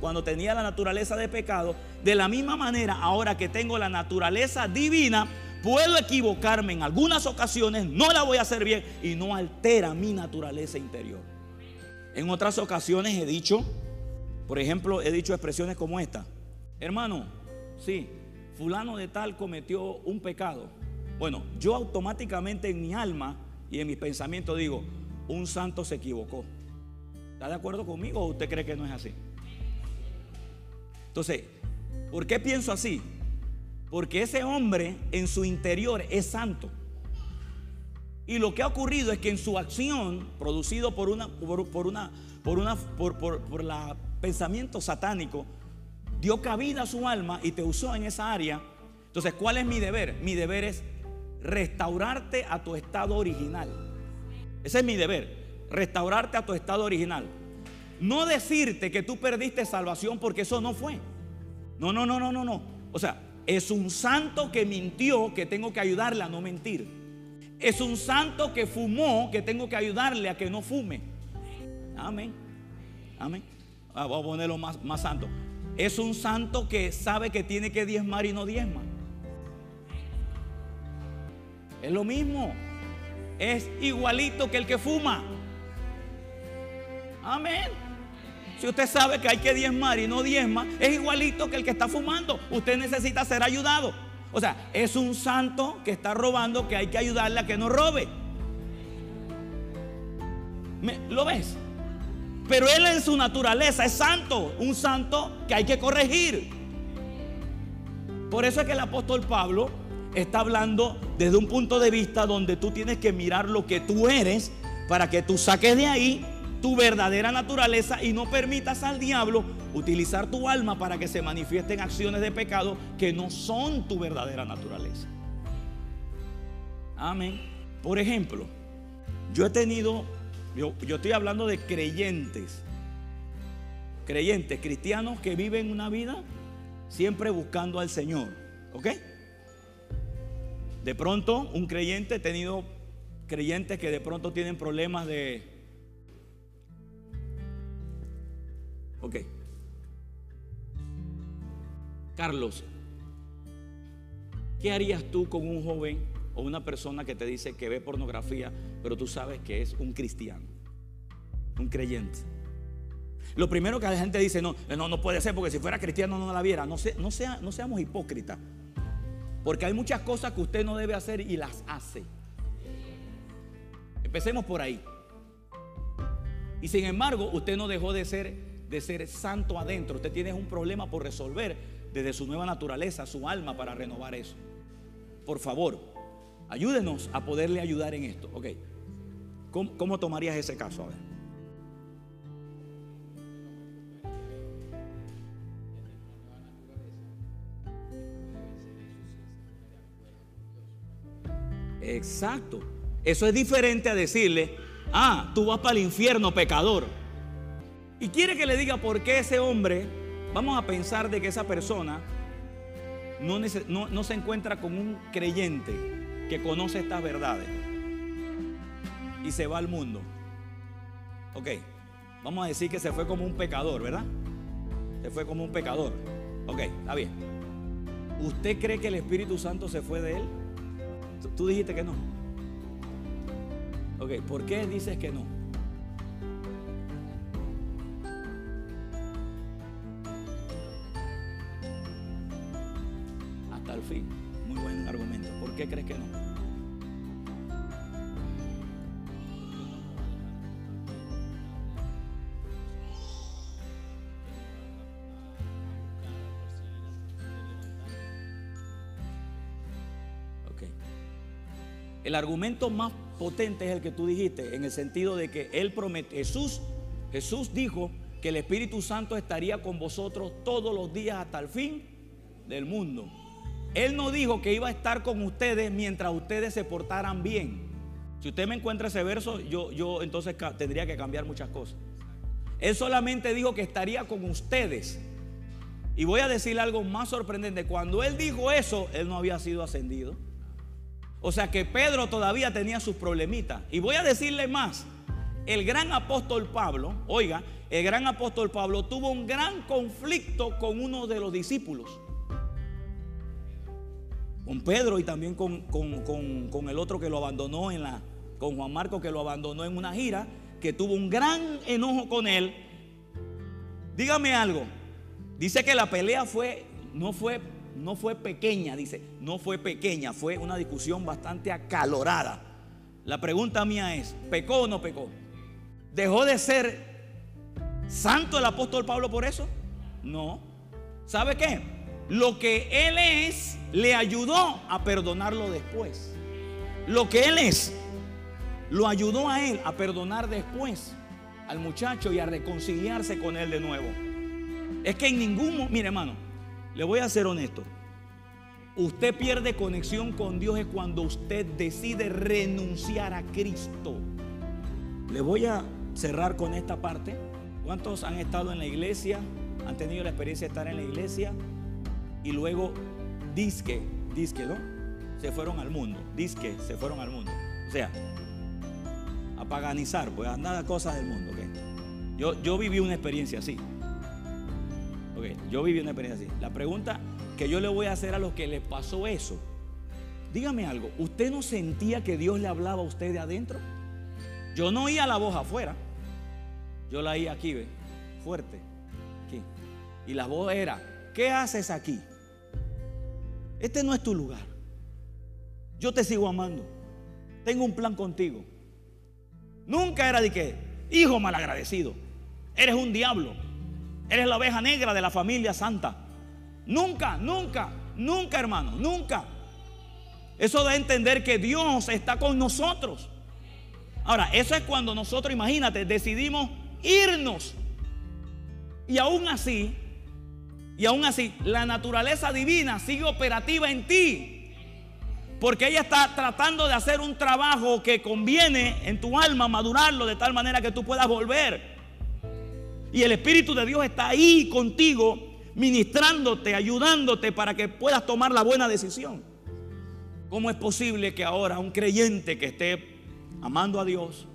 cuando tenía la naturaleza de pecado, de la misma manera ahora que tengo la naturaleza divina, puedo equivocarme en algunas ocasiones, no la voy a hacer bien y no altera mi naturaleza interior. En otras ocasiones he dicho, por ejemplo, he dicho expresiones como esta. Hermano, sí, fulano de tal cometió un pecado. Bueno, yo automáticamente en mi alma y en mis pensamientos digo, un santo se equivocó. ¿Está de acuerdo conmigo o usted cree que no es así? Entonces, ¿por qué pienso así? Porque ese hombre en su interior es santo. Y lo que ha ocurrido es que en su acción, producido por una, por, una, por una, por, por, la pensamiento satánico, dio cabida a su alma y te usó en esa área. Entonces, ¿cuál es mi deber? Mi deber es restaurarte a tu estado original. Ese es mi deber, restaurarte a tu estado original. No decirte que tú perdiste salvación porque eso no fue. No, no, no, no, no, no. O sea, es un santo que mintió que tengo que ayudarle a no mentir. Es un santo que fumó que tengo que ayudarle a que no fume. Amén. Amén. Ah, voy a ponerlo más, más santo. Es un santo que sabe que tiene que diezmar y no diezma. Es lo mismo. Es igualito que el que fuma. Amén. Si usted sabe que hay que diezmar y no diezma, es igualito que el que está fumando. Usted necesita ser ayudado. O sea, es un santo que está robando que hay que ayudarle a que no robe. ¿Lo ves? Pero él en su naturaleza es santo, un santo que hay que corregir. Por eso es que el apóstol Pablo está hablando desde un punto de vista donde tú tienes que mirar lo que tú eres para que tú saques de ahí tu verdadera naturaleza y no permitas al diablo utilizar tu alma para que se manifiesten acciones de pecado que no son tu verdadera naturaleza. Amén. Por ejemplo, yo he tenido, yo, estoy hablando de creyentes, creyentes, cristianos que viven una vida siempre buscando al Señor. ¿Ok? De pronto, un creyente, he tenido creyentes que de pronto tienen problemas de Ok. Carlos, ¿qué harías tú con un joven o una persona que te dice que ve pornografía, pero tú sabes que es un cristiano, un creyente? Lo primero que la gente dice, no, no, no puede ser, porque si fuera cristiano no la viera. No, no, sea, no seamos hipócritas. Porque hay muchas cosas que usted no debe hacer y las hace. Empecemos por ahí. Y sin embargo, usted no dejó de ser, de ser santo adentro. Usted tiene un problema por resolver desde su nueva naturaleza, su alma, para renovar eso. Por favor, ayúdenos a poderle ayudar en esto. Ok. ¿Cómo, tomarías ese caso? A ver. Exacto. Eso es diferente a decirle, ah, tú vas para el infierno, pecador. Y quiere que le diga por qué ese hombre, vamos a pensar de que esa persona no, no, se encuentra con un creyente que conoce estas verdades y se va al mundo. Ok, vamos a decir que se fue como un pecador, ¿verdad? Se fue como un pecador. Ok, está bien. ¿Usted cree que el Espíritu Santo se fue de él? Tú dijiste que no. Ok, ¿por qué dices que no? Hasta el fin. Muy buen argumento. ¿Por qué crees que no? El argumento más potente es el que tú dijiste, en el sentido de que Él promete, Jesús, Jesús dijo que el Espíritu Santo estaría con vosotros todos los días hasta el fin del mundo. Él no dijo que iba a estar con ustedes mientras ustedes se portaran bien. Si usted me encuentra ese verso, yo, yo entonces tendría que cambiar muchas cosas. Él solamente dijo que estaría con ustedes. Y voy a decir algo más sorprendente. Cuando él dijo eso, él no había sido ascendido. O sea que Pedro todavía tenía sus problemitas. Y voy a decirle más. El gran apóstol Pablo, oiga, el gran apóstol Pablo tuvo un gran conflicto con uno de los discípulos. Con Pedro y también con, con, el otro que lo abandonó en la, con Juan Marco que lo abandonó en una gira, que tuvo un gran enojo con él. Dígame algo. Dice que la pelea fue, no fue no fue pequeña, dice, no fue pequeña, fue una discusión bastante acalorada. La pregunta mía es, ¿pecó o no pecó? ¿Dejó de ser santo el apóstol Pablo por eso? No. ¿Sabe qué? Lo que él es le ayudó a perdonarlo después. Lo que él es lo ayudó a él a perdonar después al muchacho y a reconciliarse con él de nuevo. Es que en ningún, mire hermano, le voy a ser honesto. Usted pierde conexión con Dios es cuando usted decide renunciar a Cristo. Le voy a cerrar con esta parte. ¿Cuántos han estado en la iglesia? ¿Han tenido la experiencia de estar en la iglesia? Y luego, disque, disque, ¿no? Se fueron al mundo. Disque, se fueron al mundo. O sea, a paganizar, pues a nada cosas del mundo. Yo, yo viví una experiencia así. Yo viví una experiencia así. La pregunta que yo le voy a hacer a los que les pasó eso, dígame algo, ¿usted no sentía que Dios le hablaba a usted de adentro? Yo no oía la voz afuera, yo la oía aquí, ¿ve? fuerte, aquí. Y la voz era, ¿qué haces aquí? Este no es tu lugar. Yo te sigo amando. Tengo un plan contigo. Nunca era de que, hijo malagradecido, eres un diablo. Eres la oveja negra de la familia santa. Nunca, nunca, nunca, hermano, nunca. Eso da a entender que Dios está con nosotros. Ahora, eso es cuando nosotros, imagínate, decidimos irnos. Y aún así, y aún así, la naturaleza divina sigue operativa en ti. Porque ella está tratando de hacer un trabajo que conviene en tu alma, madurarlo de tal manera que tú puedas volver. Y el Espíritu de Dios está ahí contigo, ministrándote, ayudándote para que puedas tomar la buena decisión. ¿Cómo es posible que ahora un creyente que esté amando a Dios,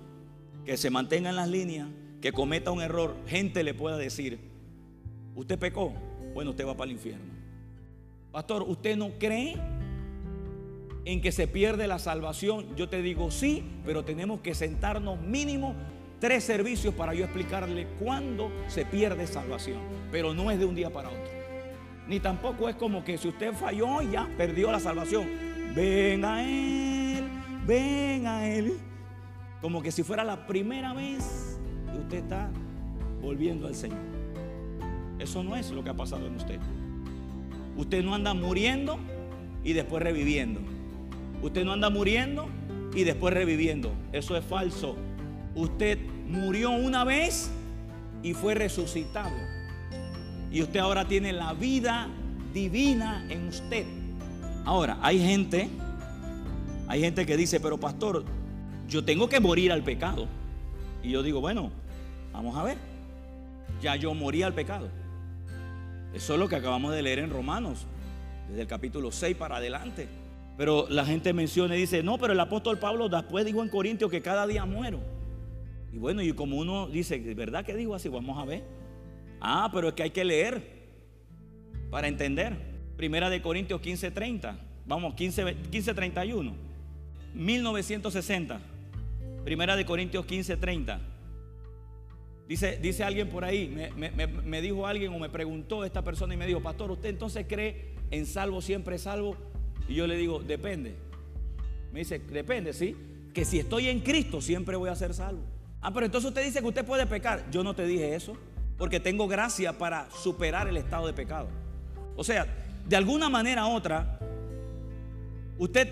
que se mantenga en las líneas, que cometa un error, gente le pueda decir, usted pecó, bueno, usted va para el infierno. Pastor, ¿usted no cree en que se pierde la salvación? Yo te digo sí, pero tenemos que sentarnos mínimo tres servicios para yo explicarle cuándo se pierde salvación. Pero no es de un día para otro. Ni tampoco es como que si usted falló ya perdió la salvación. Ven a Él, ven a Él. Como que si fuera la primera vez que usted está volviendo al Señor. Eso no es lo que ha pasado en usted. Usted no anda muriendo y después reviviendo. Usted no anda muriendo y después reviviendo. Eso es falso. Usted murió una vez y fue resucitado. Y usted ahora tiene la vida divina en usted. Ahora, hay gente, hay gente que dice, pero pastor, yo tengo que morir al pecado. Y yo digo, bueno, vamos a ver. Ya yo morí al pecado. Eso es lo que acabamos de leer en Romanos, desde el capítulo 6 para adelante. Pero la gente menciona y dice, no, pero el apóstol Pablo después dijo en Corintios que cada día muero. Y bueno, y como uno dice, ¿verdad que dijo así? Vamos a ver. Ah, pero es que hay que leer para entender. Primera de Corintios 15:30. Vamos, 15, 15:31. 1960. Primera de Corintios 15:30. Dice, dice alguien por ahí, me, dijo alguien o me preguntó esta persona y me dijo, pastor, ¿usted entonces cree en salvo siempre salvo? Y yo le digo, depende. Me dice, depende, sí. Que si estoy en Cristo siempre voy a ser salvo. Ah, pero entonces usted dice que usted puede pecar. Yo no te dije eso, porque tengo gracia para superar el estado de pecado. O sea, de alguna manera u otra, usted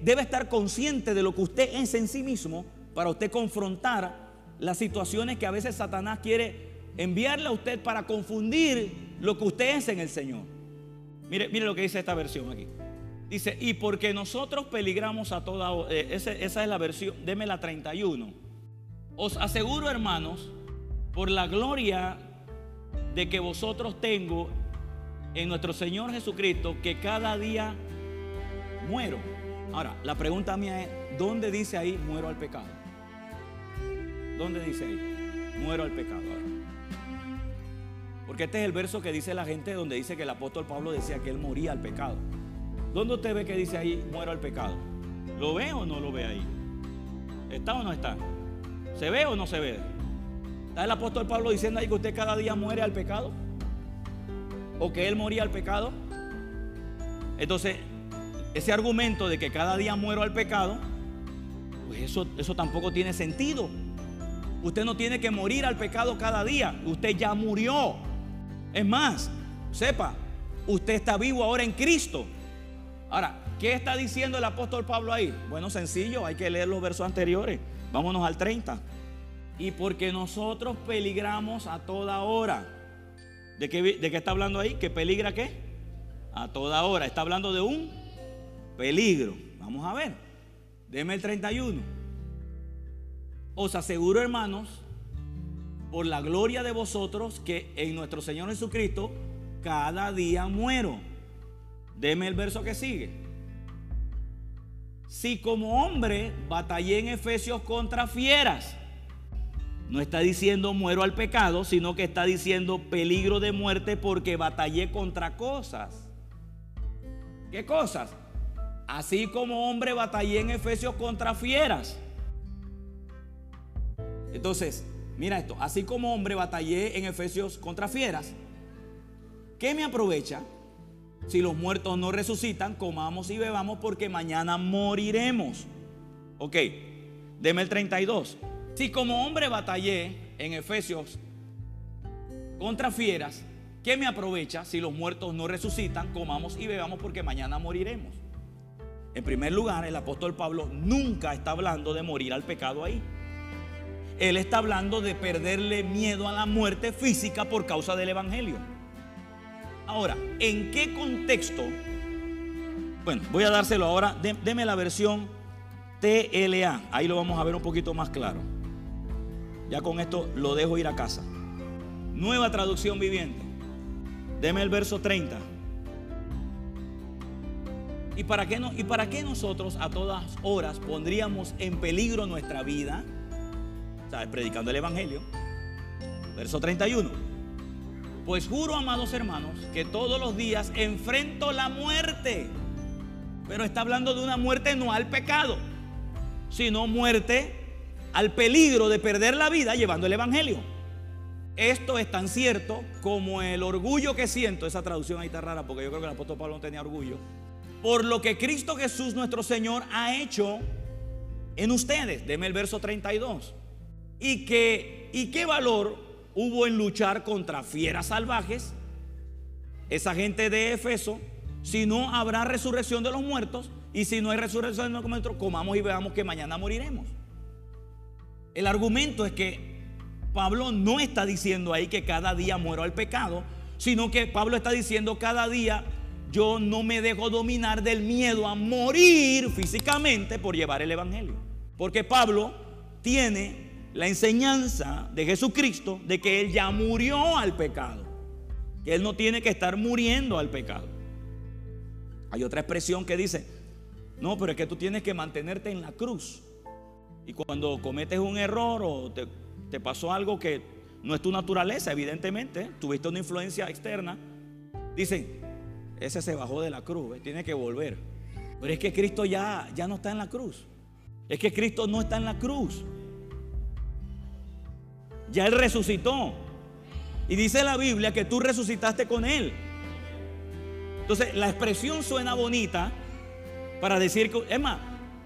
debe estar consciente de lo que usted es en sí mismo para usted confrontar las situaciones que a veces Satanás quiere enviarle a usted para confundir lo que usted es en el Señor. Mire, mire lo que dice esta versión aquí. Dice, y porque nosotros peligramos a toda... Eh, esa, esa es la versión, deme la 31. Os aseguro, hermanos, por la gloria de que vosotros tengo en nuestro Señor Jesucristo, que cada día muero. Ahora, la pregunta mía es, ¿dónde dice ahí muero al pecado? ¿Dónde dice ahí? Muero al pecado. Porque este es el verso que dice la gente donde dice que el apóstol Pablo decía que él moría al pecado. ¿Dónde usted ve que dice ahí muero al pecado? ¿Lo ve o no lo ve ahí? ¿Está o no está? ¿Se ve o no se ve? ¿Está el apóstol Pablo diciendo ahí que usted cada día muere al pecado? ¿O que él moría al pecado? Entonces, ese argumento de que cada día muero al pecado, pues eso, eso tampoco tiene sentido. Usted no tiene que morir al pecado cada día. Usted ya murió. Es más, sepa, usted está vivo ahora en Cristo. Ahora, ¿qué está diciendo el apóstol Pablo ahí? Bueno, sencillo, hay que leer los versos anteriores. Vámonos al 30. Y porque nosotros peligramos a toda hora. ¿De qué, ¿De qué está hablando ahí? ¿Que peligra qué? A toda hora. Está hablando de un peligro. Vamos a ver. Deme el 31. Os aseguro, hermanos, por la gloria de vosotros, que en nuestro Señor Jesucristo cada día muero. Deme el verso que sigue. Si como hombre batallé en Efesios contra fieras, no está diciendo muero al pecado, sino que está diciendo peligro de muerte porque batallé contra cosas. ¿Qué cosas? Así como hombre batallé en Efesios contra fieras. Entonces, mira esto, así como hombre batallé en Efesios contra fieras, ¿qué me aprovecha? Si los muertos no resucitan, comamos y bebamos porque mañana moriremos. Ok, deme el 32. Si como hombre batallé en Efesios contra fieras, ¿qué me aprovecha si los muertos no resucitan? Comamos y bebamos porque mañana moriremos. En primer lugar, el apóstol Pablo nunca está hablando de morir al pecado ahí. Él está hablando de perderle miedo a la muerte física por causa del Evangelio. Ahora, ¿en qué contexto? Bueno, voy a dárselo ahora. Deme la versión TLA. Ahí lo vamos a ver un poquito más claro. Ya con esto lo dejo ir a casa. Nueva traducción viviente. Deme el verso 30. ¿Y para, qué no, ¿Y para qué nosotros a todas horas pondríamos en peligro nuestra vida? O sea, predicando el Evangelio. Verso 31. Pues juro, amados hermanos, que todos los días enfrento la muerte. Pero está hablando de una muerte no al pecado, sino muerte al peligro de perder la vida llevando el Evangelio. Esto es tan cierto como el orgullo que siento, esa traducción ahí está rara porque yo creo que el apóstol Pablo no tenía orgullo, por lo que Cristo Jesús nuestro Señor ha hecho en ustedes. Deme el verso 32. Y, que, ¿Y qué valor hubo en luchar contra fieras salvajes? Esa gente de Efeso, si no habrá resurrección de los muertos, y si no hay resurrección de los muertos, comamos y veamos que mañana moriremos. El argumento es que Pablo no está diciendo ahí que cada día muero al pecado, sino que Pablo está diciendo cada día yo no me dejo dominar del miedo a morir físicamente por llevar el Evangelio. Porque Pablo tiene la enseñanza de Jesucristo de que Él ya murió al pecado. Que Él no tiene que estar muriendo al pecado. Hay otra expresión que dice, no, pero es que tú tienes que mantenerte en la cruz. Y cuando cometes un error o te, te pasó algo que no es tu naturaleza, evidentemente, tuviste una influencia externa, dicen, ese se bajó de la cruz, eh, tiene que volver. Pero es que Cristo ya, ya no está en la cruz. Es que Cristo no está en la cruz. Ya Él resucitó. Y dice la Biblia que tú resucitaste con Él. Entonces, la expresión suena bonita para decir que, es más,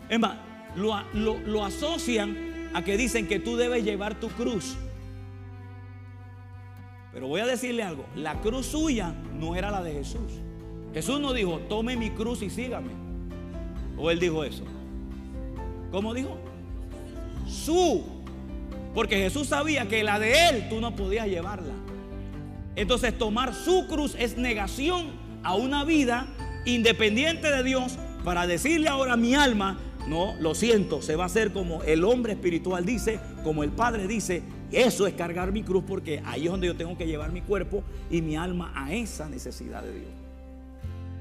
es más lo, lo, lo asocian a que dicen que tú debes llevar tu cruz. Pero voy a decirle algo, la cruz suya no era la de Jesús. Jesús no dijo, tome mi cruz y sígame. ¿O él dijo eso? ¿Cómo dijo? Su. Porque Jesús sabía que la de él tú no podías llevarla. Entonces tomar su cruz es negación a una vida independiente de Dios para decirle ahora a mi alma, no, lo siento, se va a hacer como el hombre espiritual dice, como el Padre dice, eso es cargar mi cruz porque ahí es donde yo tengo que llevar mi cuerpo y mi alma a esa necesidad de Dios.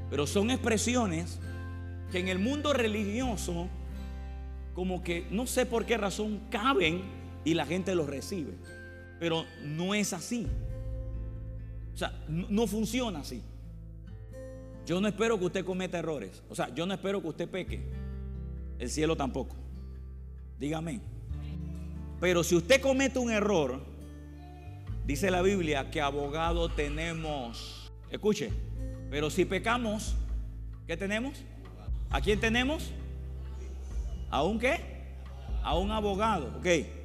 Pero son expresiones que en el mundo religioso como que no sé por qué razón caben y la gente los recibe. Pero no es así. O sea, no, funciona así. Yo no espero que usted cometa errores. O sea, yo no espero que usted peque. El cielo tampoco. Dígame. Pero si usted comete un error, dice la Biblia que abogado tenemos. Escuche, pero si pecamos, ¿qué tenemos? ¿A quién tenemos? ¿A un qué? A un abogado, ok.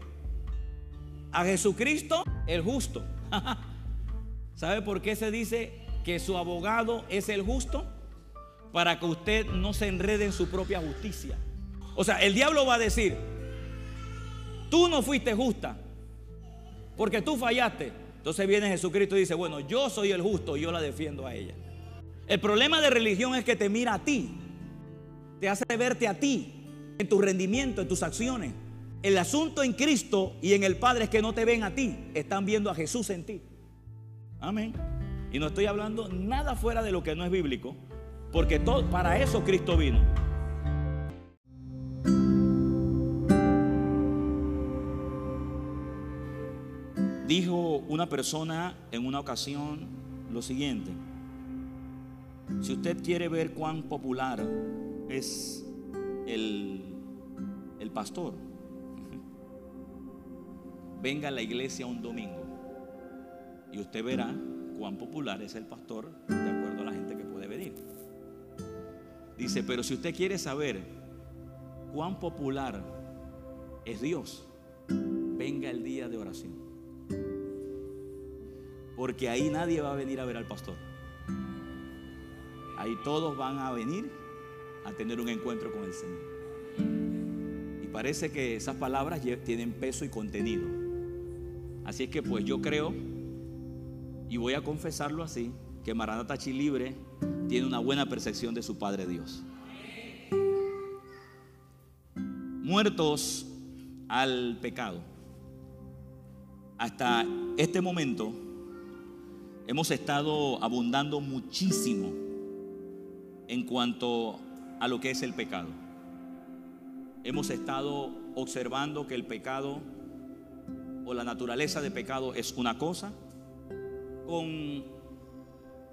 A Jesucristo el justo. *laughs* ¿Sabe por qué se dice que su abogado es el justo? Para que usted no se enrede en su propia justicia. O sea, el diablo va a decir, tú no fuiste justa, porque tú fallaste. Entonces viene Jesucristo y dice, bueno, yo soy el justo y yo la defiendo a ella. El problema de religión es que te mira a ti, te hace verte a ti, en tu rendimiento, en tus acciones. El asunto en Cristo y en el Padre es que no te ven a ti, están viendo a Jesús en ti. Amén. Y no estoy hablando nada fuera de lo que no es bíblico, porque todo, para eso Cristo vino. Dijo una persona en una ocasión lo siguiente. Si usted quiere ver cuán popular es el, el pastor, venga a la iglesia un domingo y usted verá cuán popular es el pastor de acuerdo a la gente que puede venir. Dice, pero si usted quiere saber cuán popular es Dios, venga el día de oración. Porque ahí nadie va a venir a ver al pastor. Ahí todos van a venir a tener un encuentro con el Señor. Y parece que esas palabras tienen peso y contenido. Así es que pues yo creo, y voy a confesarlo así, que Maranata Libre tiene una buena percepción de su Padre Dios. Muertos al pecado. Hasta este momento hemos estado abundando muchísimo en cuanto a lo que es el pecado. Hemos estado observando que el pecado o la naturaleza de pecado es una cosa con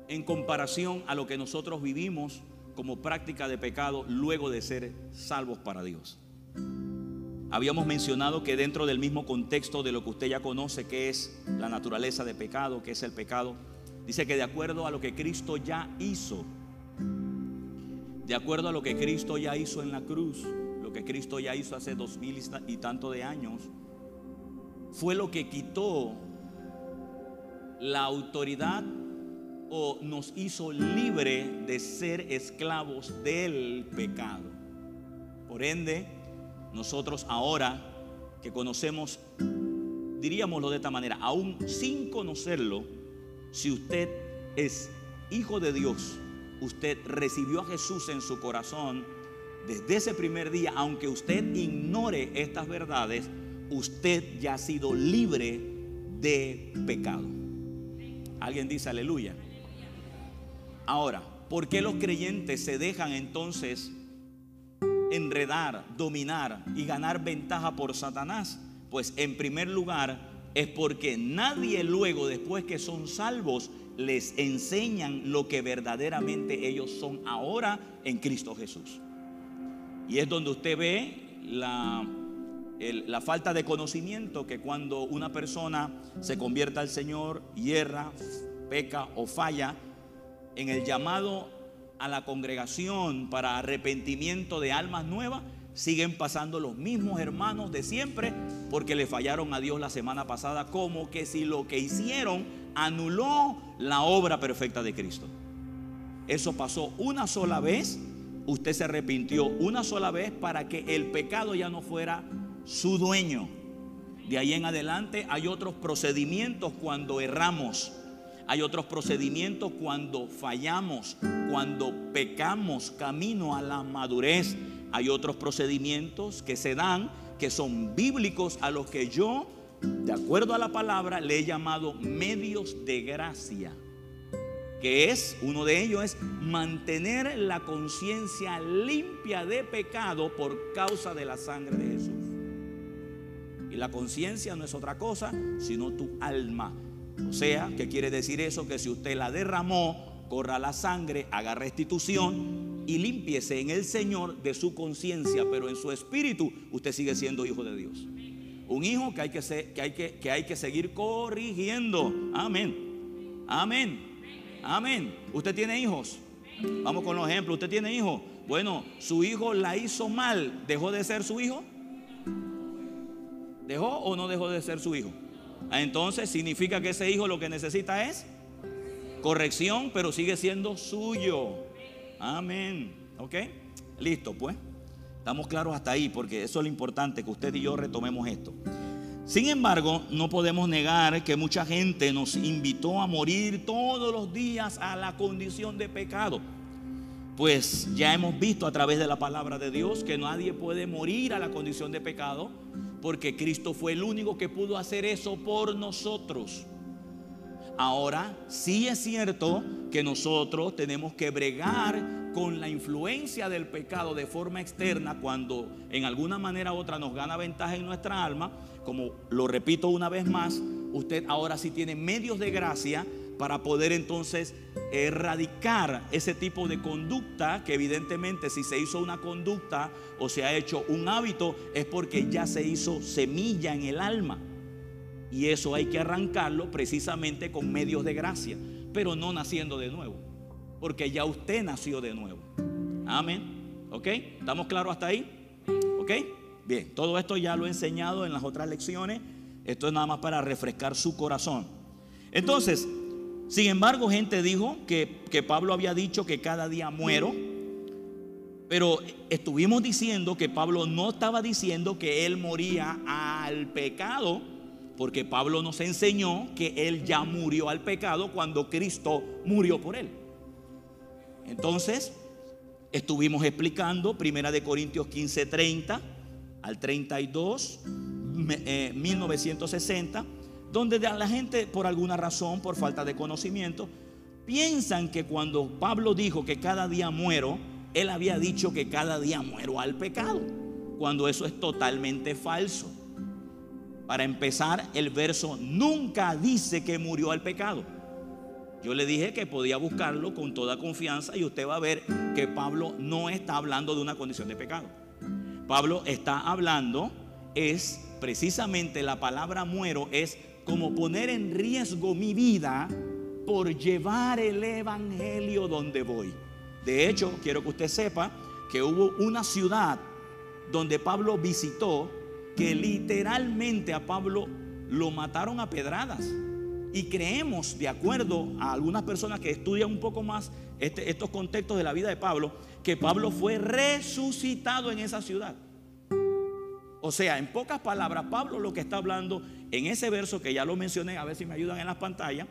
en comparación a lo que nosotros vivimos como práctica de pecado luego de ser salvos para Dios. Habíamos mencionado que dentro del mismo contexto de lo que usted ya conoce, que es la naturaleza de pecado, que es el pecado, dice que de acuerdo a lo que Cristo ya hizo, de acuerdo a lo que Cristo ya hizo en la cruz, lo que Cristo ya hizo hace dos mil y tanto de años, fue lo que quitó la autoridad o nos hizo libre de ser esclavos del pecado. Por ende, nosotros ahora que conocemos, diríamoslo de esta manera, aún sin conocerlo, si usted es hijo de Dios, usted recibió a Jesús en su corazón, desde ese primer día, aunque usted ignore estas verdades, usted ya ha sido libre de pecado. Alguien dice aleluya. Ahora, ¿por qué los creyentes se dejan entonces enredar, dominar y ganar ventaja por Satanás? Pues en primer lugar es porque nadie luego, después que son salvos, les enseñan lo que verdaderamente ellos son ahora en Cristo Jesús. Y es donde usted ve la, la falta de conocimiento que cuando una persona se convierta al Señor, hierra, peca o falla, en el llamado a la congregación para arrepentimiento de almas nuevas, siguen pasando los mismos hermanos de siempre porque le fallaron a Dios la semana pasada, como que si lo que hicieron anuló la obra perfecta de Cristo. Eso pasó una sola vez, usted se arrepintió una sola vez para que el pecado ya no fuera su dueño. De ahí en adelante hay otros procedimientos cuando erramos. Hay otros procedimientos cuando fallamos, cuando pecamos camino a la madurez. Hay otros procedimientos que se dan que son bíblicos a los que yo, de acuerdo a la palabra, le he llamado medios de gracia. Que es, uno de ellos es mantener la conciencia limpia de pecado por causa de la sangre de Jesús. Y la conciencia no es otra cosa sino tu alma. O sea, ¿qué quiere decir eso? Que si usted la derramó, corra la sangre, haga restitución y limpiese en el Señor de su conciencia, pero en su espíritu usted sigue siendo hijo de Dios. Un hijo que hay que, que, hay que, que hay que seguir corrigiendo. Amén. Amén. Amén. ¿Usted tiene hijos? Vamos con los ejemplos. ¿Usted tiene hijos? Bueno, su hijo la hizo mal. ¿Dejó de ser su hijo? ¿Dejó o no dejó de ser su hijo? Ah, entonces significa que ese hijo lo que necesita es corrección, pero sigue siendo suyo. Amén. ¿Ok? Listo, pues. Estamos claros hasta ahí, porque eso es lo importante, que usted y yo retomemos esto. Sin embargo, no podemos negar que mucha gente nos invitó a morir todos los días a la condición de pecado. Pues ya hemos visto a través de la palabra de Dios que nadie puede morir a la condición de pecado porque Cristo fue el único que pudo hacer eso por nosotros. Ahora, sí es cierto que nosotros tenemos que bregar con la influencia del pecado de forma externa cuando en alguna manera u otra nos gana ventaja en nuestra alma. Como lo repito una vez más, usted ahora sí tiene medios de gracia para poder entonces erradicar ese tipo de conducta que evidentemente si se hizo una conducta o se ha hecho un hábito es porque ya se hizo semilla en el alma. Y eso hay que arrancarlo precisamente con medios de gracia, pero no naciendo de nuevo, porque ya usted nació de nuevo. Amén. ¿Ok? ¿Estamos claros hasta ahí? ¿Ok? Bien, todo esto ya lo he enseñado en las otras lecciones. Esto es nada más para refrescar su corazón. Entonces, sin embargo, gente dijo que, que Pablo había dicho que cada día muero. Pero estuvimos diciendo que Pablo no estaba diciendo que él moría al pecado, porque Pablo nos enseñó que él ya murió al pecado cuando Cristo murió por él. Entonces, estuvimos explicando Primera de Corintios 15, 30 al 32, 1960 donde la gente por alguna razón, por falta de conocimiento, piensan que cuando Pablo dijo que cada día muero, él había dicho que cada día muero al pecado, cuando eso es totalmente falso. Para empezar, el verso nunca dice que murió al pecado. Yo le dije que podía buscarlo con toda confianza y usted va a ver que Pablo no está hablando de una condición de pecado. Pablo está hablando, es precisamente la palabra muero, es como poner en riesgo mi vida por llevar el Evangelio donde voy. De hecho, quiero que usted sepa que hubo una ciudad donde Pablo visitó que literalmente a Pablo lo mataron a pedradas. Y creemos, de acuerdo a algunas personas que estudian un poco más este, estos contextos de la vida de Pablo, que Pablo fue resucitado en esa ciudad. O sea, en pocas palabras, Pablo lo que está hablando en ese verso que ya lo mencioné, a ver si me ayudan en las pantallas,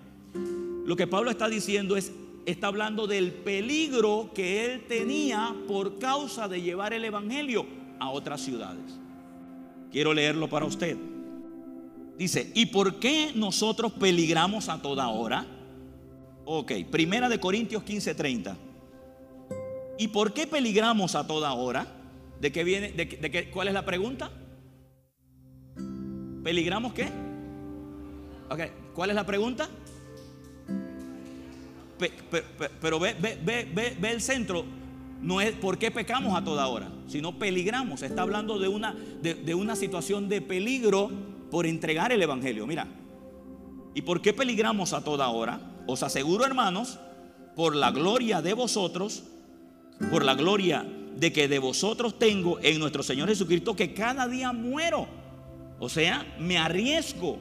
lo que Pablo está diciendo es, está hablando del peligro que él tenía por causa de llevar el Evangelio a otras ciudades. Quiero leerlo para usted. Dice, ¿y por qué nosotros peligramos a toda hora? Ok, primera de Corintios 15:30. ¿Y por qué peligramos a toda hora? ¿De qué viene? De, qué, ¿Cuál es la pregunta? ¿Peligramos qué? Ok, ¿cuál es la pregunta? pero ve, ve, ve, ve, el centro. No es por qué pecamos a toda hora, sino peligramos. Está hablando de una, de una situación de peligro por entregar el Evangelio. Mira, ¿y por qué peligramos a toda hora? Os aseguro, hermanos, por la gloria de vosotros, por la gloria de que de vosotros tengo en nuestro Señor Jesucristo, que cada día muero. O sea, me arriesgo.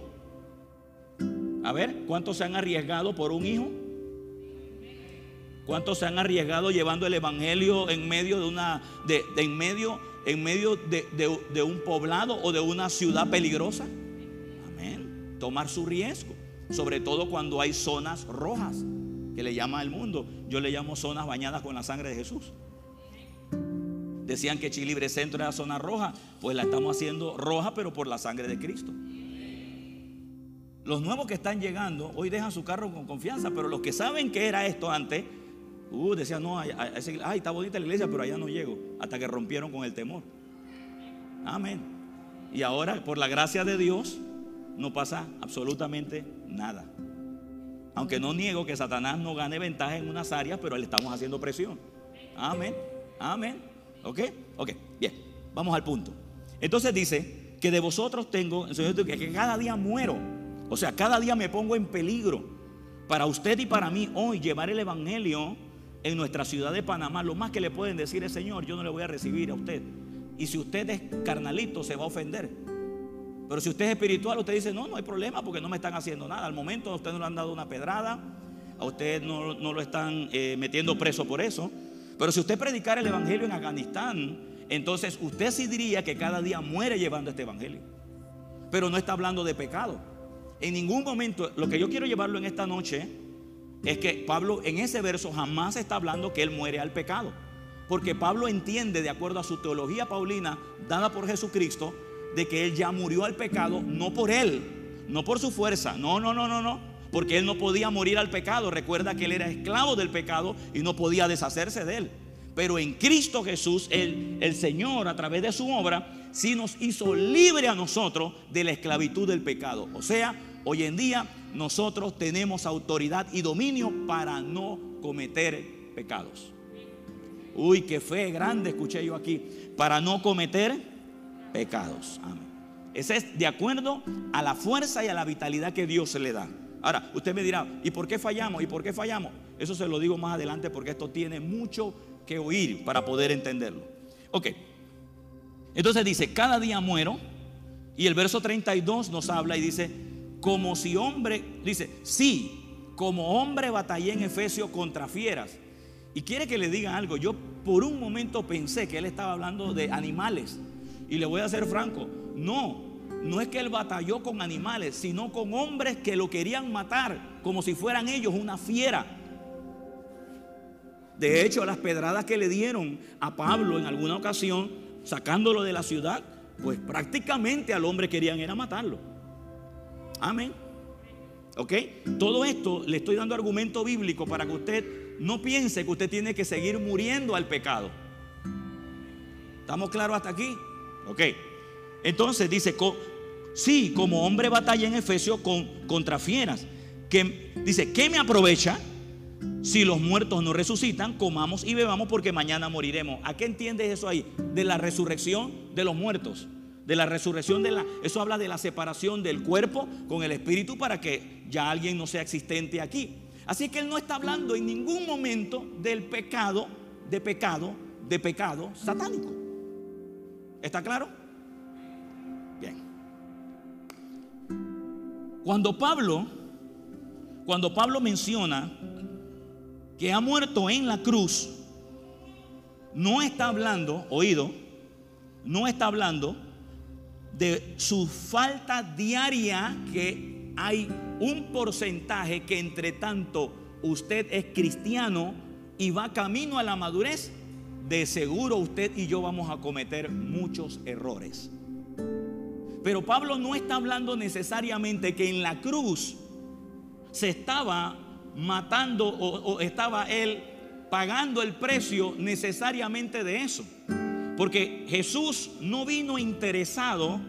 A ver, ¿cuántos se han arriesgado por un hijo? ¿Cuántos se han arriesgado llevando el evangelio en medio de una de, en medio en medio de, de, un poblado o de una ciudad peligrosa? Amén. Tomar su riesgo, sobre todo cuando hay zonas rojas que le llama el mundo. Yo le llamo zonas bañadas con la sangre de Jesús. Decían que Chilibre Centro era zona roja, pues la estamos haciendo roja, pero por la sangre de Cristo. Los nuevos que están llegando hoy dejan su carro con confianza, pero los que saben que era esto antes, Uh, decía, no, ay, está bonita la iglesia, pero allá no llego. Hasta que rompieron con el temor. Amén. Y ahora, por la gracia de Dios, no pasa absolutamente nada. Aunque no niego que Satanás no gane ventaja en unas áreas, pero le estamos haciendo presión. Amén. Amén. ¿Ok? Ok. Bien. Vamos al punto. Entonces dice que de vosotros tengo, que cada día muero. O sea, cada día me pongo en peligro. Para usted y para mí hoy llevar el Evangelio en nuestra ciudad de Panamá, lo más que le pueden decir es, Señor, yo no le voy a recibir a usted. Y si usted es carnalito, se va a ofender. Pero si usted es espiritual, usted dice, no, no hay problema porque no me están haciendo nada. Al momento a usted no le han dado una pedrada, a usted no, lo están eh, metiendo preso por eso. Pero si usted predicara el Evangelio en Afganistán, entonces usted sí diría que cada día muere llevando este Evangelio. Pero no está hablando de pecado. En ningún momento, lo que yo quiero llevarlo en esta noche es que Pablo en ese verso jamás está hablando que él muere al pecado. Porque Pablo entiende, de acuerdo a su teología paulina dada por Jesucristo, de que él ya murió al pecado, no por él, no por su fuerza, no, no, no, no, no, porque él no podía morir al pecado. Recuerda que él era esclavo del pecado y no podía deshacerse de él. Pero en Cristo Jesús, el, el Señor, a través de su obra, sí nos hizo libre a nosotros de la esclavitud del pecado. O sea, hoy en día nosotros tenemos autoridad y dominio para no cometer pecados. Uy, qué fe grande escuché yo aquí. Para no cometer pecados. Amén. Ese es de acuerdo a la fuerza y a la vitalidad que Dios le da. Ahora, usted me dirá, ¿y por qué fallamos? ¿Y por qué fallamos? Eso se lo digo más adelante porque esto tiene mucho que oír para poder entenderlo. Ok. Entonces dice, cada día muero. Y el verso 32 nos habla y dice, como si hombre, dice, sí, como hombre batallé en Efesio contra fieras. Y quiere que le diga algo, yo por un momento pensé que él estaba hablando de animales. Y le voy a ser franco, no, no es que él batalló con animales, sino con hombres que lo querían matar, como si fueran ellos una fiera. De hecho, las pedradas que le dieron a Pablo en alguna ocasión, sacándolo de la ciudad, pues prácticamente al hombre querían era matarlo. Amén. ¿Ok? Todo esto le estoy dando argumento bíblico para que usted no piense que usted tiene que seguir muriendo al pecado. ¿Estamos claros hasta aquí? Ok. Entonces dice, sí, como hombre batalla en Efesios con, contra fieras. Que, dice, ¿qué me aprovecha? Si los muertos no resucitan, comamos y bebamos porque mañana moriremos. ¿A qué entiendes eso ahí? De la resurrección de los muertos de la resurrección de la eso habla de la separación del cuerpo con el espíritu para que ya alguien no sea existente aquí. Así que él no está hablando en ningún momento del pecado, de pecado, de pecado satánico. ¿Está claro? Cuando Pablo, cuando Pablo menciona que ha muerto en la cruz, no está hablando, oído, no está hablando de su falta diaria que hay un porcentaje que entre tanto usted es cristiano y va camino a la madurez, de seguro usted y yo vamos a cometer muchos errores. Pero Pablo no está hablando necesariamente que en la cruz se estaba matando o, estaba él pagando el precio necesariamente de eso. Porque Jesús no vino interesado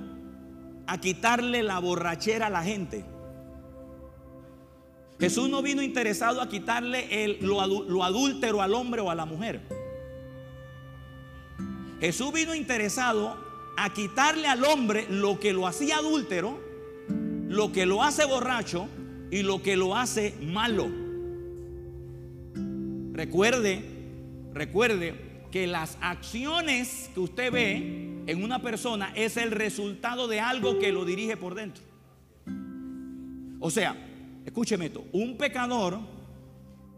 a quitarle la borrachera a la gente. Jesús no vino interesado a quitarle el, lo, adúltero al hombre o a la mujer. Jesús vino interesado a quitarle al hombre lo que lo hacía adúltero, lo que lo hace borracho y lo que lo hace malo. Recuerde, recuerde que las acciones que usted ve en una persona es el resultado de algo que lo dirige por dentro. O sea, escúcheme esto, un pecador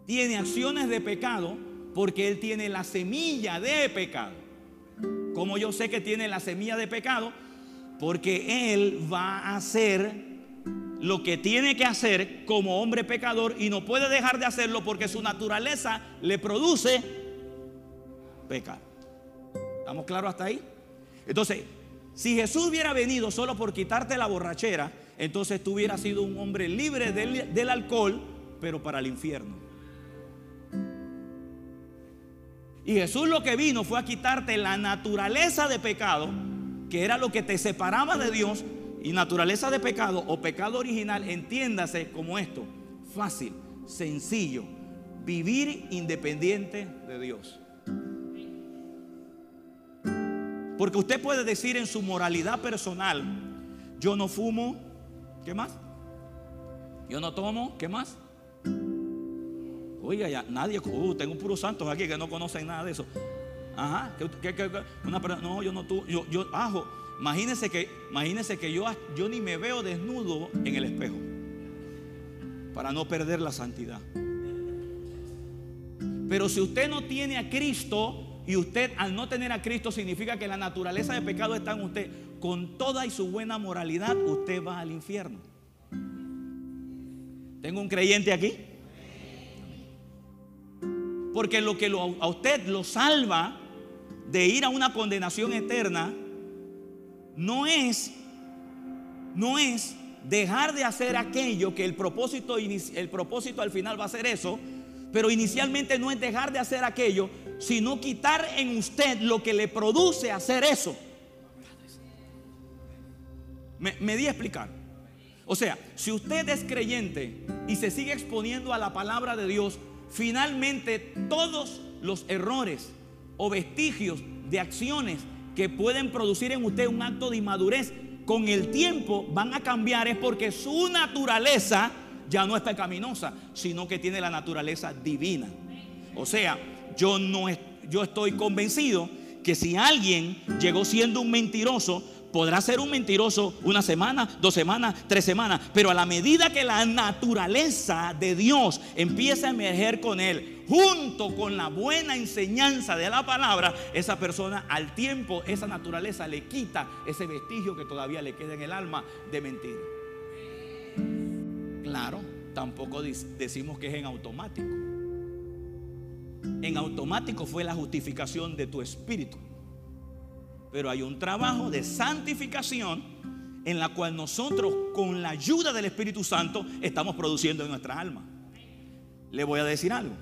tiene acciones de pecado porque él tiene la semilla de pecado. Como yo sé que tiene la semilla de pecado? Porque él va a hacer lo que tiene que hacer como hombre pecador y no puede dejar de hacerlo porque su naturaleza le produce pecar. ¿Estamos claros hasta ahí? Entonces, si Jesús hubiera venido solo por quitarte la borrachera, entonces tú hubieras sido un hombre libre del, del alcohol, pero para el infierno. Y Jesús lo que vino fue a quitarte la naturaleza de pecado, que era lo que te separaba de Dios. Y naturaleza de pecado o pecado original, entiéndase como esto, fácil, sencillo, vivir independiente de Dios. Porque usted puede decir en su moralidad personal, yo no fumo, ¿qué más? Yo no tomo, ¿qué más? Oiga, ya nadie, uh, tengo puros santos aquí que no conocen nada de eso. Ajá, una no, yo no tú, yo, yo, ajo, imagínese que, imagínese que yo, yo ni me veo desnudo en el espejo para no perder la santidad. Pero si usted no tiene a Cristo y usted al no tener a Cristo significa que la naturaleza de pecado está en usted, con toda y su buena moralidad usted va al infierno. Tengo un creyente aquí. Porque lo que a usted lo salva de ir a una condenación eterna no es no es dejar de hacer aquello que el propósito el propósito al final va a ser eso, pero inicialmente no es dejar de hacer aquello, sino quitar en usted lo que le produce hacer eso. Me, me di a explicar. O sea, si usted es creyente y se sigue exponiendo a la palabra de Dios, finalmente todos los errores o vestigios de acciones que pueden producir en usted un acto de inmadurez con el tiempo van a cambiar es porque su naturaleza ya no es pecaminosa, sino que tiene la naturaleza divina. O sea, yo no yo estoy convencido que si alguien llegó siendo un mentiroso, Podrá ser un mentiroso una semana, dos semanas, tres semanas, pero a la medida que la naturaleza de Dios empieza a emerger con él, junto con la buena enseñanza de la palabra, esa persona al tiempo, esa naturaleza le quita ese vestigio que todavía le queda en el alma de mentir. Claro, tampoco decimos que es en automático. En automático fue la justificación de tu espíritu. Pero hay un trabajo de santificación en la cual nosotros con la ayuda del Espíritu Santo estamos produciendo en nuestra alma. Le voy a decir algo.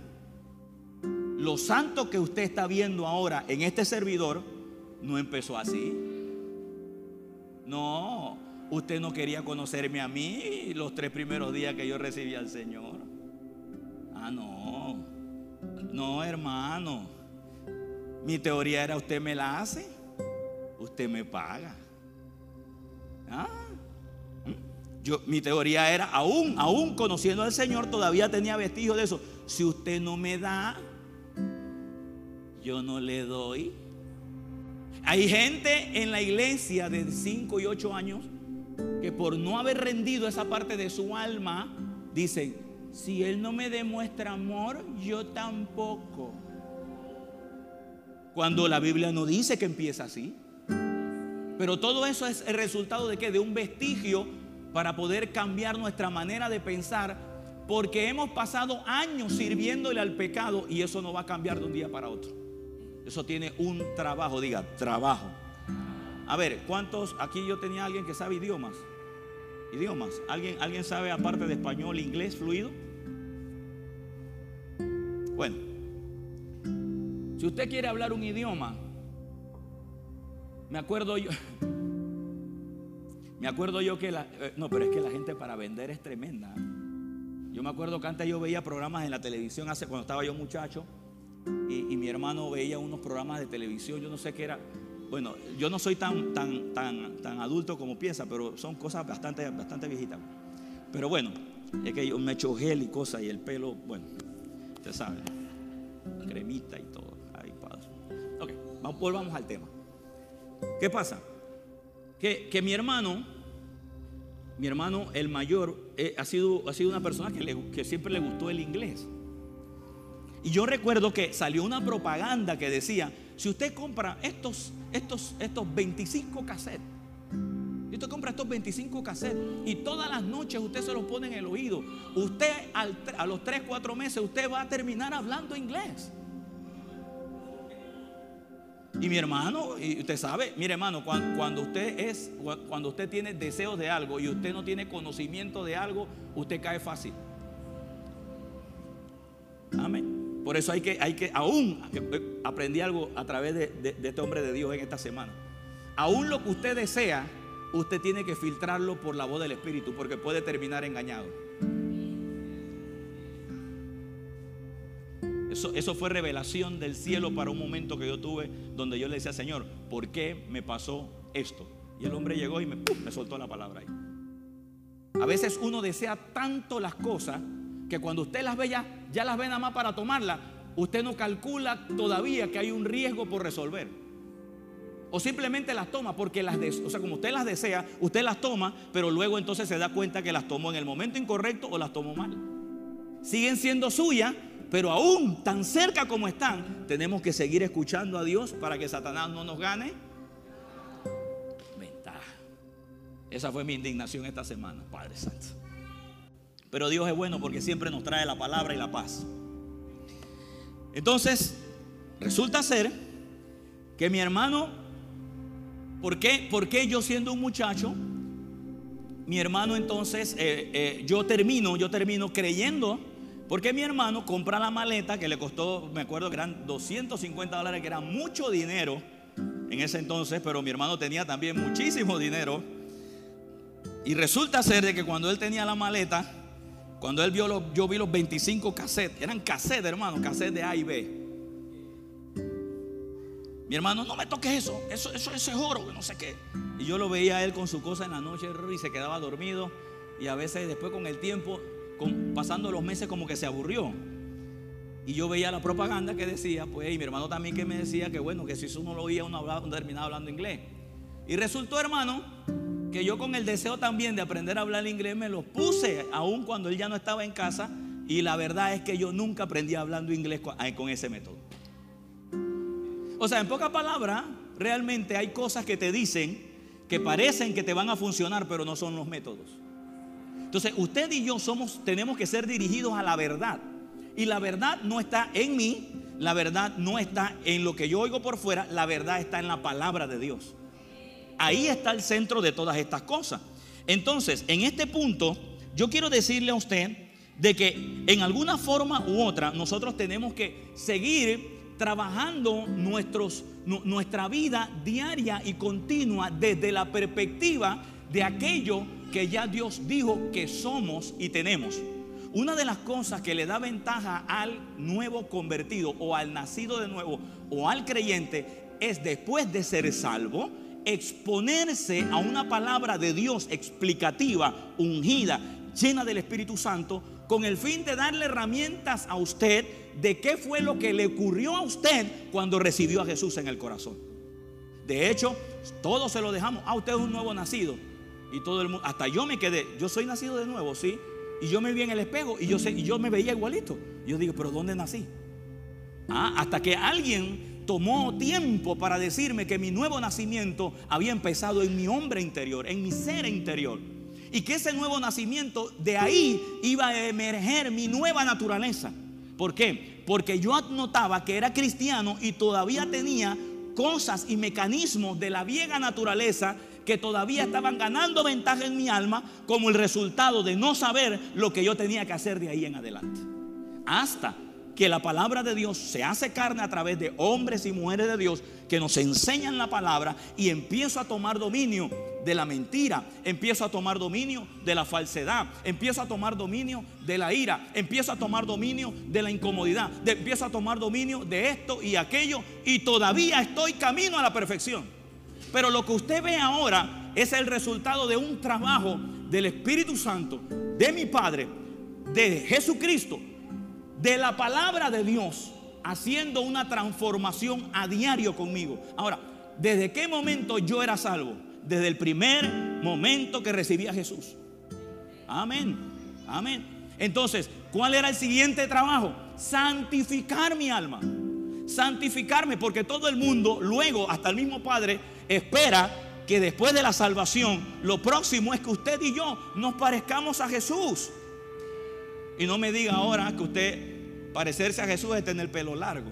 Lo santo que usted está viendo ahora en este servidor no empezó así. No, usted no quería conocerme a mí los tres primeros días que yo recibí al Señor. Ah, no. No, hermano. Mi teoría era usted me la hace usted me paga. ¿Ah? ¿Mm? Yo, mi teoría era, aún, aún conociendo al Señor, todavía tenía vestigios de eso. Si usted no me da, yo no le doy. Hay gente en la iglesia de 5 y 8 años que por no haber rendido esa parte de su alma, dicen, si Él no me demuestra amor, yo tampoco. Cuando la Biblia no dice que empieza así. Pero todo eso es el resultado de qué? De un vestigio para poder cambiar nuestra manera de pensar, porque hemos pasado años sirviéndole al pecado y eso no va a cambiar de un día para otro. Eso tiene un trabajo, diga, trabajo. A ver, ¿cuántos? Aquí yo tenía alguien que sabe idiomas. Idiomas. ¿Alguien, ¿Alguien sabe aparte de español, inglés fluido? Bueno, si usted quiere hablar un idioma, me acuerdo yo, me acuerdo yo que la, eh, no, pero es que la gente para vender es tremenda. Yo me acuerdo que antes yo veía programas en la televisión hace cuando estaba yo muchacho y, mi hermano veía unos programas de televisión, yo no sé qué era. Bueno, yo no soy tan, tan, tan, tan adulto como piensa, pero son cosas bastante, bastante viejitas. Pero bueno, es que yo me echo gel y cosas y el pelo, bueno, usted sabe, cremita y todo. Ay, padre. Ok, volvamos al tema. ¿Qué pasa? Que, que mi hermano, mi hermano el mayor, eh, ha, sido, ha sido una persona que, siempre le gustó el inglés. Y yo recuerdo que salió una propaganda que decía, si usted compra estos, estos, estos 25 cassettes, y usted compra estos 25 cassettes y todas las noches usted se los pone en el oído, usted a los 3, 4 meses usted va a terminar hablando inglés. Y mi hermano, y usted sabe, mire hermano, cuando, usted es, cuando usted tiene deseos de algo y usted no tiene conocimiento de algo, usted cae fácil. Amén. Por eso hay que, hay que, aún eh, aprendí algo a través de, este hombre de Dios en esta semana. Aún lo que usted desea, usted tiene que filtrarlo por la voz del Espíritu, porque puede terminar engañado. Eso, fue revelación del cielo para un momento que yo tuve donde yo le decía, Señor, ¿por qué me pasó esto? Y el hombre llegó y me, me soltó la palabra ahí. A veces uno desea tanto las cosas que cuando usted las ve ya, ya las ve nada más para tomarla, usted no calcula todavía que hay un riesgo por resolver. O simplemente las toma porque las, o sea, como usted las desea, usted las toma, pero luego entonces se da cuenta que las tomó en el momento incorrecto o las tomó mal. Siguen siendo suyas, pero aún tan cerca como están, tenemos que seguir escuchando a Dios para que Satanás no nos gane ventaja. Esa fue mi indignación esta semana, Padre Santo. Pero Dios es bueno porque siempre nos trae la palabra y la paz. Entonces, resulta ser que mi hermano, ¿por qué, ¿por qué yo siendo un muchacho? Mi hermano entonces, eh, eh, yo termino, yo termino creyendo, porque mi hermano compra la maleta que le costó, me acuerdo que eran 250 dólares, que era mucho dinero en ese entonces, pero mi hermano tenía también muchísimo dinero. Y resulta ser de que cuando él tenía la maleta, cuando él vio, los, yo vi los 25 cassettes, eran cassettes, hermano, cassettes de A y B. Mi hermano, no me toques eso, eso, eso, es oro, no sé qué. Y yo lo veía a él con su cosa en la noche y se quedaba dormido. Y a veces después con el tiempo, pasando los meses como que se aburrió. Y yo veía la propaganda que decía, pues, y mi hermano también que me decía que bueno, que si uno lo oía, uno, hablaba, uno terminaba hablando inglés. Y resultó, hermano, que yo con el deseo también de aprender a hablar inglés me lo puse, aun cuando él ya no estaba en casa. Y la verdad es que yo nunca aprendí hablando inglés con ese método. O sea, en pocas palabras, realmente hay cosas que te dicen que parecen que te van a funcionar, pero no son los métodos. Entonces, usted y yo somos, tenemos que ser dirigidos a la verdad. Y la verdad no está en mí, la verdad no está en lo que yo oigo por fuera, la verdad está en la palabra de Dios. Ahí está el centro de todas estas cosas. Entonces, en este punto, yo quiero decirle a usted de que en alguna forma u otra nosotros tenemos que seguir trabajando nuestra vida diaria y continua desde la perspectiva de aquello que ya Dios dijo que somos y tenemos. Una de las cosas que le da ventaja al nuevo convertido o al nacido de nuevo o al creyente es después de ser salvo, exponerse a una palabra de Dios explicativa, ungida, llena del Espíritu Santo, con el fin de darle herramientas a usted de qué fue lo que le ocurrió a usted cuando recibió a Jesús en el corazón. De hecho, todos se lo dejamos. Ah, usted es un nuevo nacido. Y todo el mundo, hasta yo me quedé, yo soy nacido de nuevo, sí. Y yo me vi en el espejo y yo sé, y yo me veía igualito. yo digo, pero ¿dónde nací? Ah, hasta que alguien tomó tiempo para decirme que mi nuevo nacimiento había empezado en mi hombre interior, en mi ser interior. Y que ese nuevo nacimiento, de ahí iba a emerger mi nueva naturaleza. ¿Por qué? Porque yo notaba que era cristiano y todavía tenía cosas y mecanismos de la vieja naturaleza que todavía estaban ganando ventaja en mi alma como el resultado de no saber lo que yo tenía que hacer de ahí en adelante. Hasta que la palabra de Dios se hace carne a través de hombres y mujeres de Dios que nos enseñan la palabra y empiezo a tomar dominio de la mentira, empiezo a tomar dominio de la falsedad, empiezo a tomar dominio de la ira, empiezo a tomar dominio de la incomodidad, empiezo a tomar dominio de esto y aquello y todavía estoy camino a la perfección. Pero lo que usted ve ahora es el resultado de un trabajo del Espíritu Santo, de mi Padre, de Jesucristo de la palabra de Dios haciendo una transformación a diario conmigo. Ahora, ¿desde qué momento yo era salvo? Desde el primer momento que recibí a Jesús. Amén. Amén. Entonces, ¿cuál era el siguiente trabajo? Santificar mi alma. Santificarme, porque todo el mundo, luego, hasta el mismo Padre, espera que después de la salvación, lo próximo es que usted y yo nos parezcamos a Jesús. Y no me diga ahora que usted parecerse a Jesús es tener pelo largo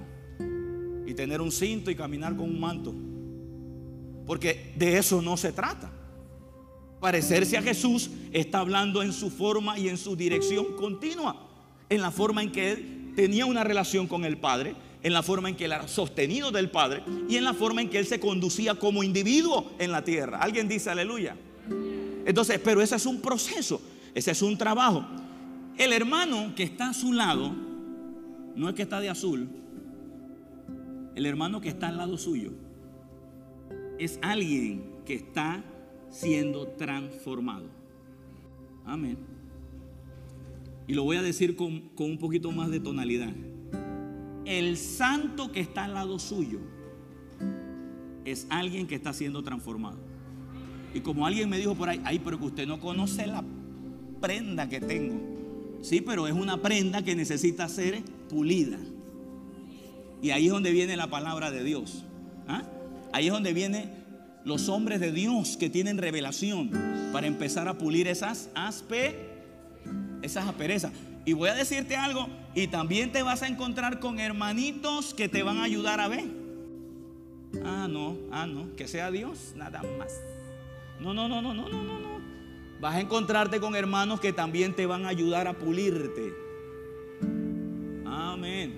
y tener un cinto y caminar con un manto. Porque de eso no se trata. Parecerse a Jesús está hablando en su forma y en su dirección continua. En la forma en que él tenía una relación con el Padre, en la forma en que él era sostenido del Padre y en la forma en que él se conducía como individuo en la tierra. Alguien dice aleluya. Entonces, pero ese es un proceso, ese es un trabajo. El hermano que está a su lado, no es que está de azul, el hermano que está al lado suyo, es alguien que está siendo transformado. Amén. Y lo voy a decir con, con, un poquito más de tonalidad. El santo que está al lado suyo es alguien que está siendo transformado. Y como alguien me dijo por ahí, ay, pero que usted no conoce la prenda que tengo. Sí, pero es una prenda que necesita ser pulida. Y ahí es donde viene la palabra de Dios. ¿ah? Ahí es donde vienen los hombres de Dios que tienen revelación para empezar a pulir esas aspe, esas asperezas. Y voy a decirte algo, y también te vas a encontrar con hermanitos que te van a ayudar a ver. Ah, no, ah, no, que sea Dios, nada más. No, no, no, no, no, no, no. Vas a encontrarte con hermanos que también te van a ayudar a pulirte. Amén.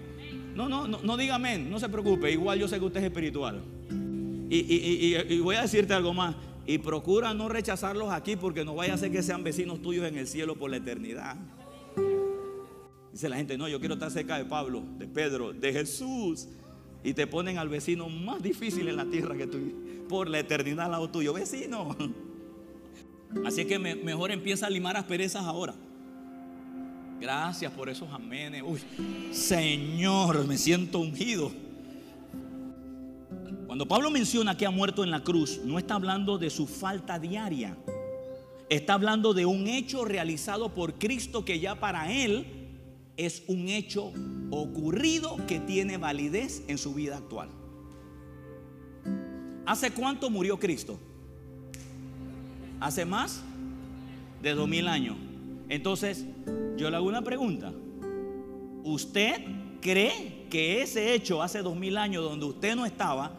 No, no, no, no diga amén, no se preocupe. Igual yo sé que usted es espiritual. Y, voy a decirte algo más. Y procura no rechazarlos aquí porque no vaya a ser que sean vecinos tuyos en el cielo por la eternidad. Dice la gente, no, yo quiero estar cerca de Pablo, de Pedro, de Jesús. Y te ponen al vecino más difícil en la tierra que tú, por la eternidad al lado tuyo. Vecino. *laughs* Así que mejor empieza a limar asperezas ahora. Gracias por esos amenes. Uy, Señor, me siento ungido. Cuando Pablo menciona que ha muerto en la cruz, no está hablando de su falta diaria. Está hablando de un hecho realizado por Cristo que ya para él es un hecho ocurrido que tiene validez en su vida actual. ¿Hace cuánto murió Cristo? hace más de dos mil años. Entonces, yo le hago una pregunta. ¿Usted cree que ese hecho hace dos mil años donde usted no estaba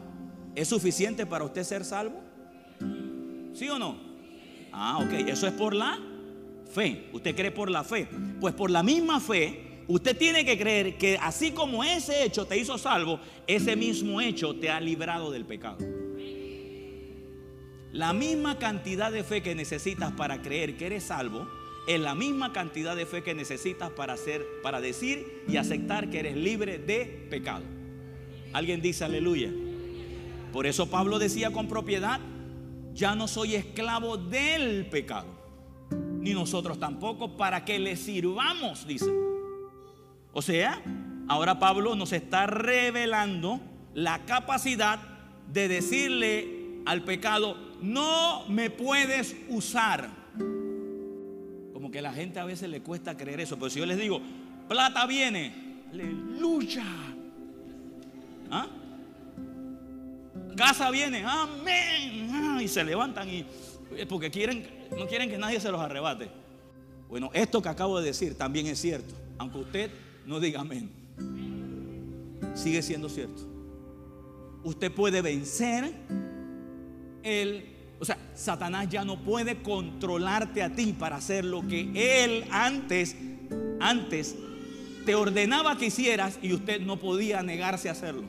es suficiente para usted ser salvo? ¿Sí o no? Ah, ok. Eso es por la fe. Usted cree por la fe. Pues por la misma fe, usted tiene que creer que así como ese hecho te hizo salvo, ese mismo hecho te ha librado del pecado. La misma cantidad de fe que necesitas para creer que eres salvo es la misma cantidad de fe que necesitas para hacer, para decir y aceptar que eres libre de pecado. Alguien dice aleluya. Por eso Pablo decía con propiedad, ya no soy esclavo del pecado, ni nosotros tampoco, para que le sirvamos, dice. O sea, ahora Pablo nos está revelando la capacidad de decirle al pecado, no me puedes usar. Como que a la gente a veces le cuesta creer eso, pero si yo les digo, plata viene, aleluya. ¿Ah? Casa viene, amén. Ah, y se levantan y porque quieren, no quieren que nadie se los arrebate. Bueno, esto que acabo de decir también es cierto, aunque usted no diga amén. Sigue siendo cierto. Usted puede vencer el, o sea, Satanás ya no puede controlarte a ti para hacer lo que él antes, antes te ordenaba que hicieras y usted no podía negarse a hacerlo.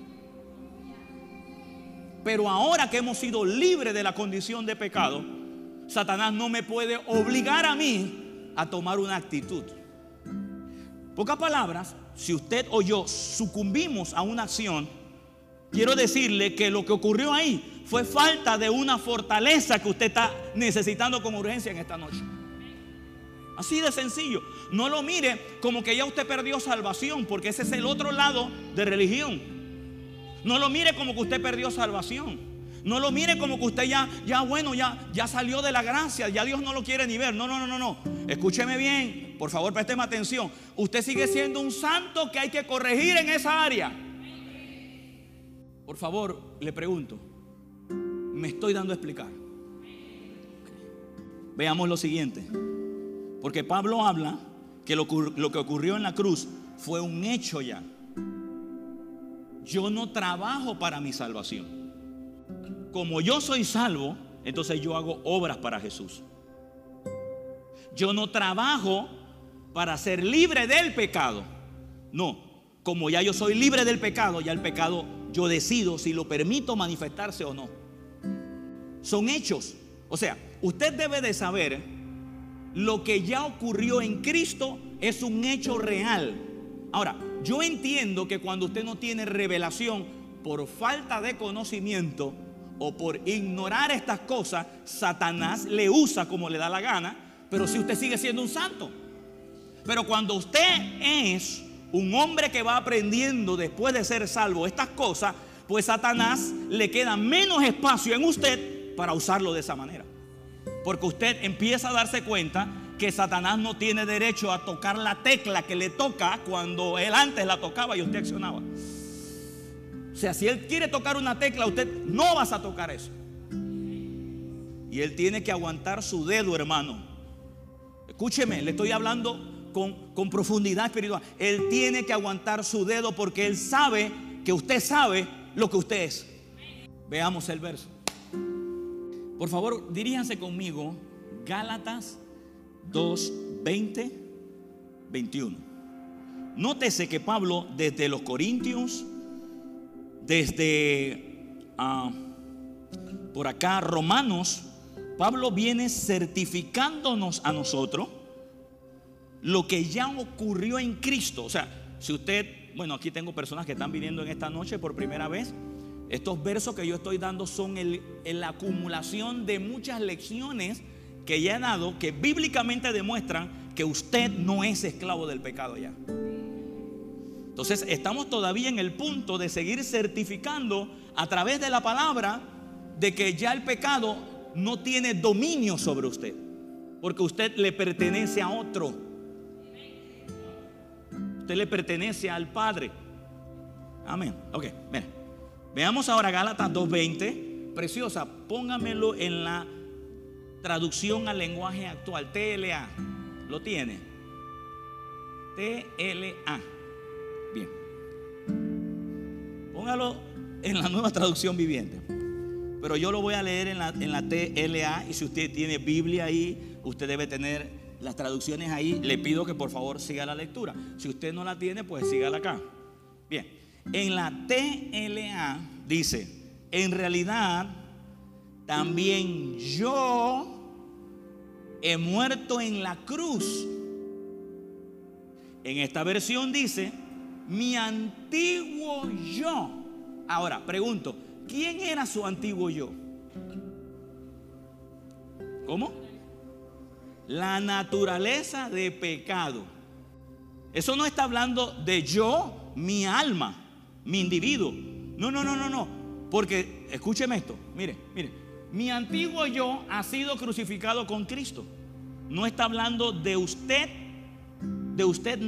Pero ahora que hemos sido libres de la condición de pecado, Satanás no me puede obligar a mí a tomar una actitud. Pocas palabras, si usted o yo sucumbimos a una acción, quiero decirle que lo que ocurrió ahí fue falta de una fortaleza que usted está necesitando con urgencia en esta noche. Así de sencillo. No lo mire como que ya usted perdió salvación, porque ese es el otro lado de religión. No lo mire como que usted perdió salvación. No lo mire como que usted ya, ya bueno, ya, ya salió de la gracia, ya Dios no lo quiere ni ver. No, no, no, no, no. Escúcheme bien, por favor, présteme atención. Usted sigue siendo un santo que hay que corregir en esa área. Por favor, le pregunto, me estoy dando a explicar. Veamos lo siguiente. Porque Pablo habla que lo, lo que ocurrió en la cruz fue un hecho ya. Yo no trabajo para mi salvación como yo soy salvo, entonces yo hago obras para Jesús. Yo no trabajo para ser libre del pecado. No, como ya yo soy libre del pecado, ya el pecado yo decido si lo permito manifestarse o no. Son hechos. O sea, usted debe de saber lo que ya ocurrió en Cristo es un hecho real. Ahora, yo entiendo que cuando usted no tiene revelación por falta de conocimiento, o por ignorar estas cosas, Satanás le usa como le da la gana, pero si usted sigue siendo un santo. Pero cuando usted es un hombre que va aprendiendo después de ser salvo estas cosas, pues Satanás le queda menos espacio en usted para usarlo de esa manera. Porque usted empieza a darse cuenta que Satanás no tiene derecho a tocar la tecla que le toca cuando él antes la tocaba y usted accionaba. O sea, si Él quiere tocar una tecla, usted no vas a tocar eso. Y Él tiene que aguantar su dedo, hermano. Escúcheme, le estoy hablando con, con profundidad espiritual. Él tiene que aguantar su dedo porque Él sabe que usted sabe lo que usted es. Veamos el verso. Por favor, diríjanse conmigo, Gálatas 2, 20, 21. Nótese que Pablo desde los Corintios desde ah, por acá, Romanos, Pablo viene certificándonos a nosotros lo que ya ocurrió en Cristo. O sea, si usted, bueno, aquí tengo personas que están viniendo en esta noche por primera vez. Estos versos que yo estoy dando son la acumulación de muchas lecciones que ya he dado que bíblicamente demuestran que usted no es esclavo del pecado ya. Entonces estamos todavía en el punto de seguir certificando a través de la palabra de que ya el pecado no tiene dominio sobre usted, porque usted le pertenece a otro. Usted le pertenece al Padre. Amén. Ok, mire. Veamos ahora Gálatas 2.20. Preciosa, póngamelo en la traducción al lenguaje actual. TLA. ¿Lo tiene? TLA. Póngalo en la nueva traducción viviente. Pero yo lo voy a leer en la, en la TLA y si usted tiene Biblia ahí, usted debe tener las traducciones ahí. Le pido que por favor siga la lectura. Si usted no la tiene, pues sígala acá. Bien. En la TLA dice, en realidad también yo he muerto en la cruz. En esta versión dice, mi antiguo yo. Ahora, pregunto, ¿quién era su antiguo yo? ¿Cómo? La naturaleza de pecado. Eso no está hablando de yo, mi alma, mi individuo. No, no, no, no, no. Porque, escúcheme esto, mire, mire, mi antiguo yo ha sido crucificado con Cristo. No está hablando de usted, de usted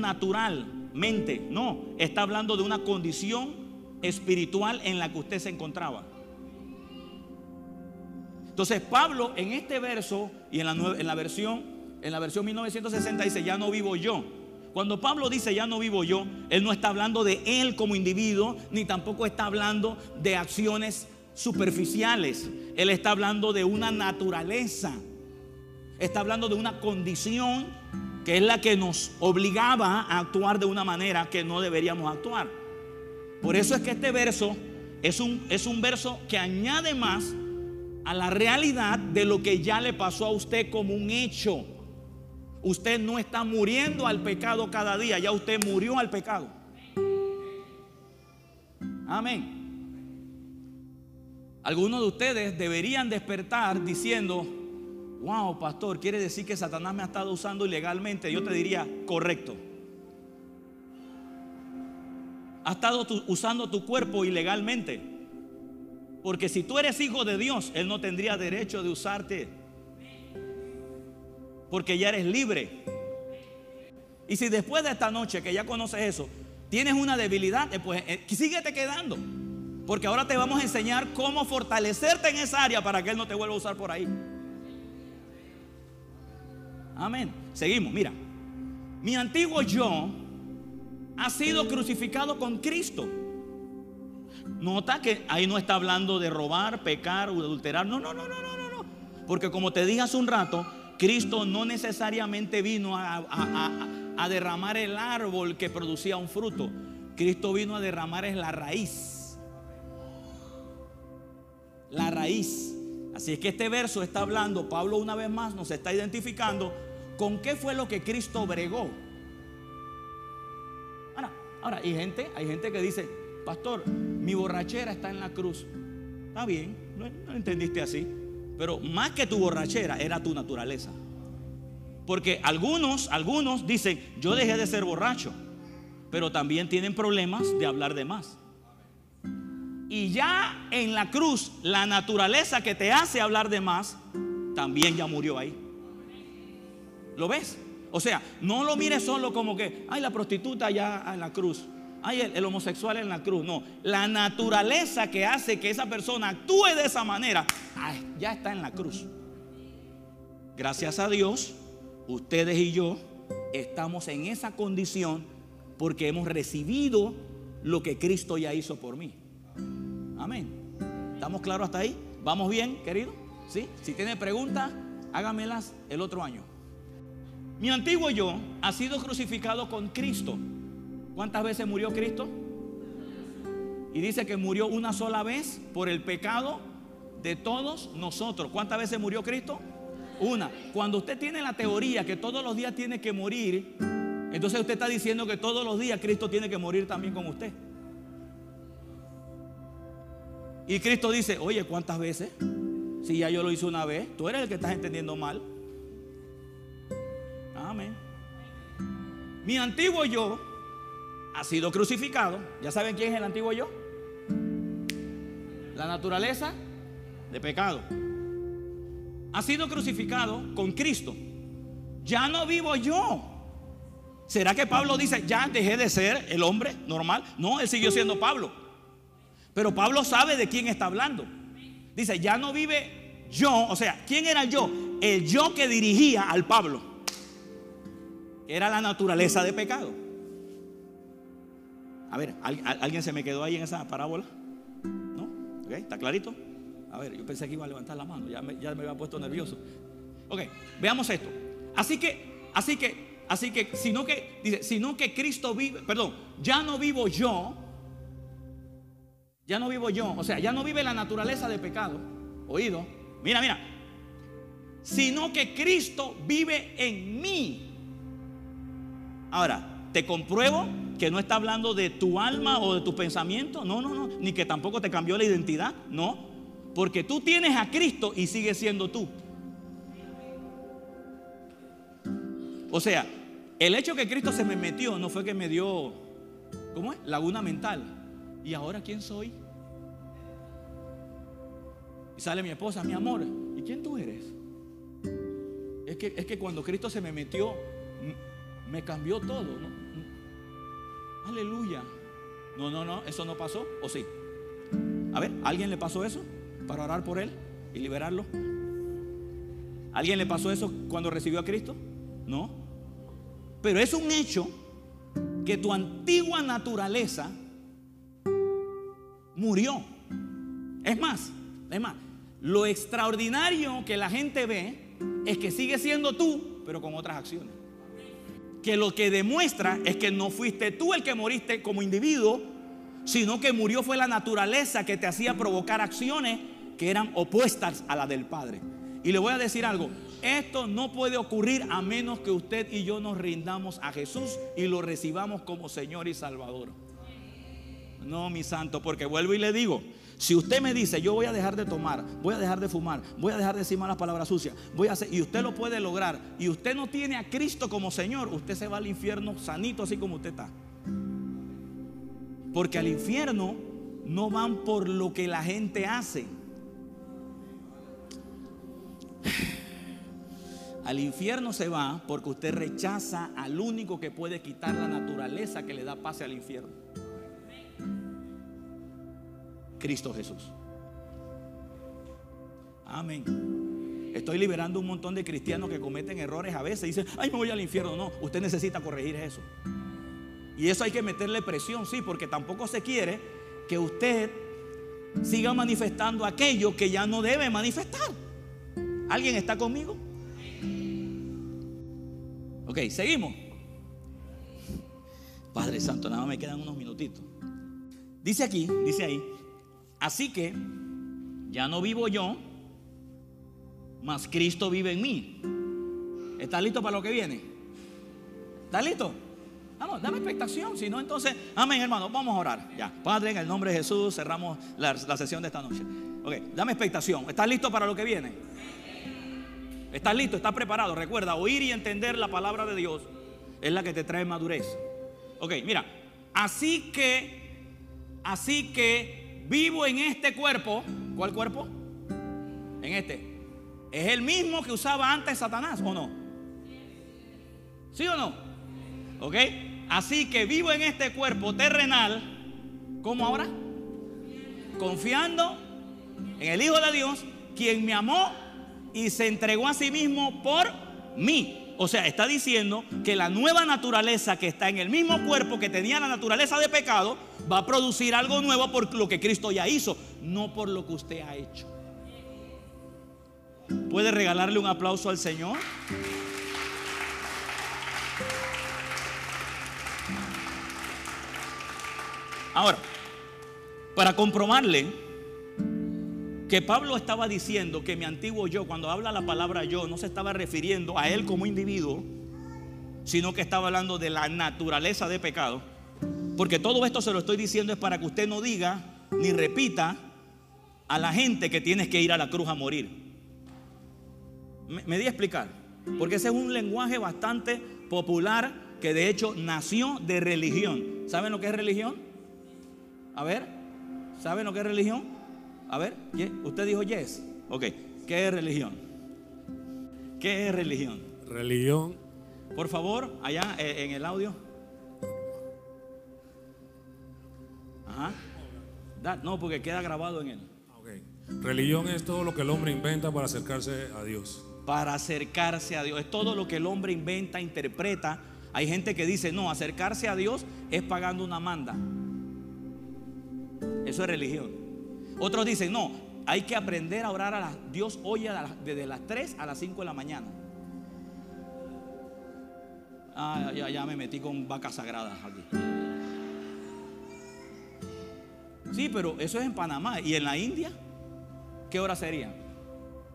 naturalmente, no, está hablando de una condición espiritual en la que usted se encontraba. Entonces Pablo en este verso y en la, en la versión en la versión 1960 dice, ya no vivo yo. Cuando Pablo dice, ya no vivo yo, él no está hablando de él como individuo, ni tampoco está hablando de acciones superficiales. Él está hablando de una naturaleza. Está hablando de una condición que es la que nos obligaba a actuar de una manera que no deberíamos actuar. Por eso es que este verso es un, es un verso que añade más a la realidad de lo que ya le pasó a usted como un hecho. Usted no está muriendo al pecado cada día, ya usted murió al pecado. Amén. Algunos de ustedes deberían despertar diciendo, wow, pastor, quiere decir que Satanás me ha estado usando ilegalmente. Yo te diría, correcto. Ha estado usando tu cuerpo ilegalmente. Porque si tú eres hijo de Dios, Él no tendría derecho de usarte. Porque ya eres libre. Y si después de esta noche que ya conoces eso, tienes una debilidad, eh, pues eh, síguete quedando. Porque ahora te vamos a enseñar cómo fortalecerte en esa área para que Él no te vuelva a usar por ahí. Amén. Seguimos, mira. Mi antiguo yo ha sido crucificado con Cristo. Nota que ahí no está hablando de robar, pecar o adulterar. No, no, no, no, no, no. Porque como te dije hace un rato, Cristo no necesariamente vino a, derramar el árbol que producía un fruto. Cristo vino a derramar es la raíz la raíz. Así es que este verso está hablando, Pablo una vez más nos está identificando con qué fue lo que Cristo bregó. Ahora, ahora hay gente, hay gente que dice, pastor, mi borrachera está en la cruz. Está bien, no, no entendiste así. Pero más que tu borrachera era tu naturaleza. Porque algunos, algunos dicen, yo dejé de ser borracho, pero también tienen problemas de hablar de más. Y ya en la cruz, la naturaleza que te hace hablar de más, también ya murió ahí. ¿Lo ves? O sea, no lo mires solo como que, ay, la prostituta ya en la cruz, ay, el, homosexual en la cruz. No, la naturaleza que hace que esa persona actúe de esa manera, ya está en la cruz. Gracias a Dios, ustedes y yo estamos en esa condición porque hemos recibido lo que Cristo ya hizo por mí. Amén. ¿Estamos claros hasta ahí? ¿Vamos bien, querido? ¿Sí? Si tiene preguntas, hágamelas el otro año. Mi antiguo yo ha sido crucificado con Cristo. ¿Cuántas veces murió Cristo? Y dice que murió una sola vez por el pecado de todos nosotros. ¿Cuántas veces murió Cristo? Una. Cuando usted tiene la teoría que todos los días tiene que morir, entonces usted está diciendo que todos los días Cristo tiene que morir también con usted. Y Cristo dice, oye, ¿cuántas veces? Si ya yo lo hice una vez, tú eres el que estás entendiendo mal. Mi antiguo yo ha sido crucificado. ¿Ya saben quién es el antiguo yo? La naturaleza de pecado. Ha sido crucificado con Cristo. Ya no vivo yo. ¿Será que Pablo dice, ya dejé de ser el hombre normal? No, él siguió siendo Pablo. Pero Pablo sabe de quién está hablando. Dice, ya no vive yo, o sea, ¿quién era yo? El yo que dirigía al Pablo. Era la naturaleza de pecado. A ver, ¿alguien se me quedó ahí en esa parábola? ¿No? ¿Está clarito? A ver, yo pensé que iba a levantar la mano, ya me, ya me había puesto nervioso. Ok, veamos esto. Así que, así que, así que, sino que, dice, sino que Cristo vive, perdón, ya no vivo yo, ya no vivo yo, o sea, ya no vive la naturaleza de pecado. Oído, mira, mira. Sino que Cristo vive en mí. Ahora, te compruebo que no está hablando de tu alma o de tu pensamiento. No, no, no. Ni que tampoco te cambió la identidad. No. Porque tú tienes a Cristo y sigues siendo tú. O sea, el hecho que Cristo se me metió no fue que me dio, ¿cómo es? Laguna mental. ¿Y ahora quién soy? Y sale mi esposa, mi amor, ¿y quién tú eres? Es que, es que cuando Cristo se me metió, me cambió todo. Aleluya. No, no, no, eso no pasó, ¿o sí? A ver, ¿alguien le pasó eso para orar por él y liberarlo? ¿Alguien le pasó eso cuando recibió a Cristo? No. Pero es un hecho que tu antigua naturaleza murió. Es más, es más, lo extraordinario que la gente ve es que sigue siendo tú, pero con otras acciones. Que lo que demuestra es que no fuiste tú el que moriste como individuo, sino que murió fue la naturaleza que te hacía provocar acciones que eran opuestas a la del Padre. Y le voy a decir algo, esto no puede ocurrir a menos que usted y yo nos rindamos a Jesús y lo recibamos como Señor y Salvador. No, mi santo, porque vuelvo y le digo, si usted me dice, yo voy a dejar de tomar, voy a dejar de fumar, voy a dejar de decir malas palabras sucias, voy a hacer, y usted lo puede lograr, y usted no tiene a Cristo como Señor, usted se va al infierno sanito así como usted está. Porque al infierno no van por lo que la gente hace. Al infierno se va porque usted rechaza al único que puede quitar la naturaleza que le da pase al infierno. Cristo Jesús. Amén. Estoy liberando un montón de cristianos que cometen errores a veces dicen, ay, me voy al infierno. No, usted necesita corregir eso. Y eso hay que meterle presión, sí, porque tampoco se quiere que usted siga manifestando aquello que ya no debe manifestar. ¿Alguien está conmigo? Ok, seguimos. Padre Santo, nada más me quedan unos minutitos. Dice aquí, dice ahí, así que ya no vivo yo, mas Cristo vive en mí. ¿Estás listo para lo que viene? ¿Estás listo? Vamos, dame expectación, si no, entonces, amén, hermano, vamos a orar. Ya, Padre, en el nombre de Jesús, cerramos la, la sesión de esta noche. Ok, dame expectación. ¿Estás listo para lo que viene? ¿Estás listo? ¿Estás preparado? Recuerda, oír y entender la palabra de Dios es la que te trae madurez. Ok, mira, así que, así que vivo en este cuerpo. ¿Cuál cuerpo? En este. ¿Es el mismo que usaba antes Satanás o no? ¿Sí o no? ¿Ok? Así que vivo en este cuerpo terrenal. ¿Cómo ahora? Confiando en el Hijo de Dios, quien me amó y se entregó a sí mismo por mí. O sea, está diciendo que la nueva naturaleza que está en el mismo cuerpo que tenía la naturaleza de pecado va a producir algo nuevo por lo que Cristo ya hizo, no por lo que usted ha hecho. ¿Puede regalarle un aplauso al Señor? Ahora, para comprobarle que Pablo estaba diciendo que mi antiguo yo, cuando habla la palabra yo, no se estaba refiriendo a él como individuo, sino que estaba hablando de la naturaleza de pecado. Porque todo esto se lo estoy diciendo es para que usted no diga ni repita a la gente que tienes que ir a la cruz a morir. Me, di a explicar. Porque ese es un lenguaje bastante popular que de hecho nació de religión. ¿Saben lo que es religión? A ver, ¿saben lo que es religión? A ver, usted dijo yes. Ok, ¿qué es religión? ¿Qué es religión? Religión. Por favor, allá eh, en el audio. Ajá. no, porque queda grabado en él. Okay. Religión es todo lo que el hombre inventa para acercarse a Dios. Para acercarse a Dios. Es todo lo que el hombre inventa, interpreta. Hay gente que dice, no, acercarse a Dios es pagando una manda. Eso es religión. Otros dicen, no, hay que aprender a orar a la, Dios oye desde las 3 a las 5 de la mañana. Ah, ya, ya me metí con vacas sagradas aquí. Sí, pero eso es en Panamá. ¿Y en la India? ¿Qué hora sería?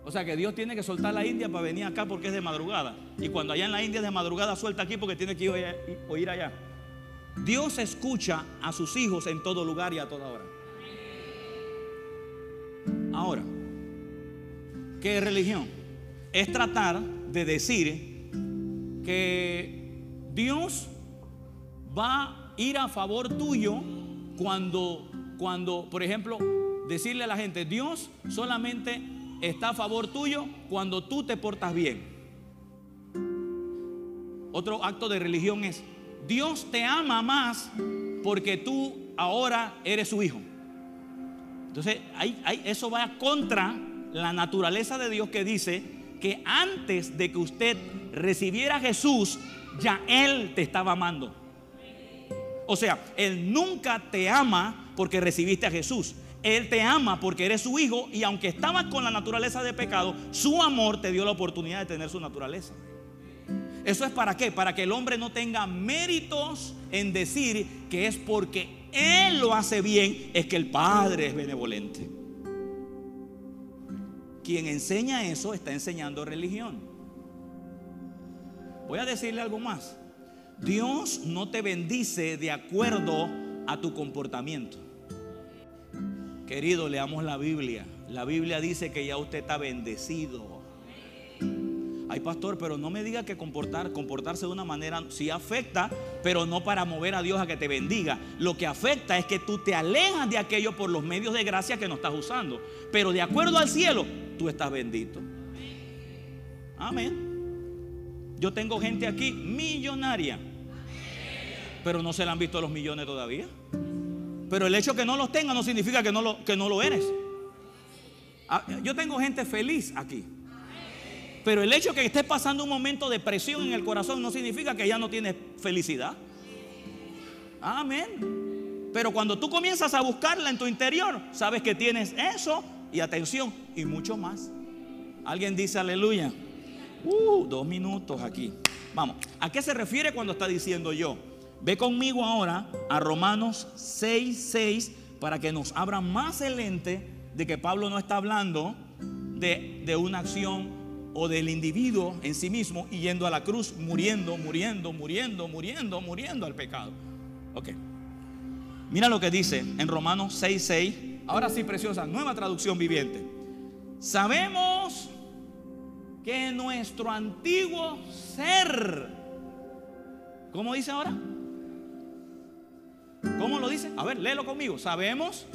O sea que Dios tiene que soltar la India para venir acá porque es de madrugada. Y cuando allá en la India es de madrugada, suelta aquí porque tiene que ir, ir allá. Dios escucha a sus hijos en todo lugar y a toda hora. Ahora, ¿qué es religión? Es tratar de decir que Dios va a ir a favor tuyo cuando, cuando por ejemplo, decirle a la gente, Dios solamente está a favor tuyo cuando tú te portas bien. Otro acto de religión es, Dios te ama más porque tú ahora eres su hijo. Entonces, eso va contra la naturaleza de Dios que dice que antes de que usted recibiera a Jesús, ya Él te estaba amando. O sea, Él nunca te ama porque recibiste a Jesús. Él te ama porque eres su hijo y aunque estabas con la naturaleza de pecado, su amor te dio la oportunidad de tener su naturaleza. ¿Eso es para qué? Para que el hombre no tenga méritos en decir que es porque Él lo hace bien, es que el Padre es benevolente. Quien enseña eso está enseñando religión. Voy a decirle algo más. Dios no te bendice de acuerdo a tu comportamiento. Querido, leamos la Biblia. La Biblia dice que ya usted está bendecido. Ay, pastor, pero no me diga que comportar, comportarse de una manera sí afecta, pero no para mover a Dios a que te bendiga. Lo que afecta es que tú te alejas de aquello por los medios de gracia que no estás usando. Pero de acuerdo al cielo, tú estás bendito. Amén. Yo tengo gente aquí millonaria, pero no se le han visto los millones todavía. Pero el hecho que no los tenga no significa que no lo, que no lo eres. Ah, yo tengo gente feliz aquí. Pero el hecho que estés pasando un momento de presión en el corazón no significa que ya no tienes felicidad. Amén. Pero cuando tú comienzas a buscarla en tu interior, sabes que tienes eso y atención y mucho más. Alguien dice aleluya. Uh, dos minutos aquí. Vamos, ¿a qué se refiere cuando está diciendo yo? Ve conmigo ahora a Romanos 6, 6 para que nos abra más el lente de que Pablo no está hablando de, de una acción o del individuo en sí mismo y yendo a la cruz, muriendo, muriendo, muriendo, muriendo, muriendo al pecado. Ok. Mira lo que dice en Romanos 6, 6. Ahora sí, preciosa, nueva traducción viviente. Sabemos que nuestro antiguo ser, ¿cómo dice ahora? ¿Cómo lo dice? A ver, léelo conmigo. Sabemos.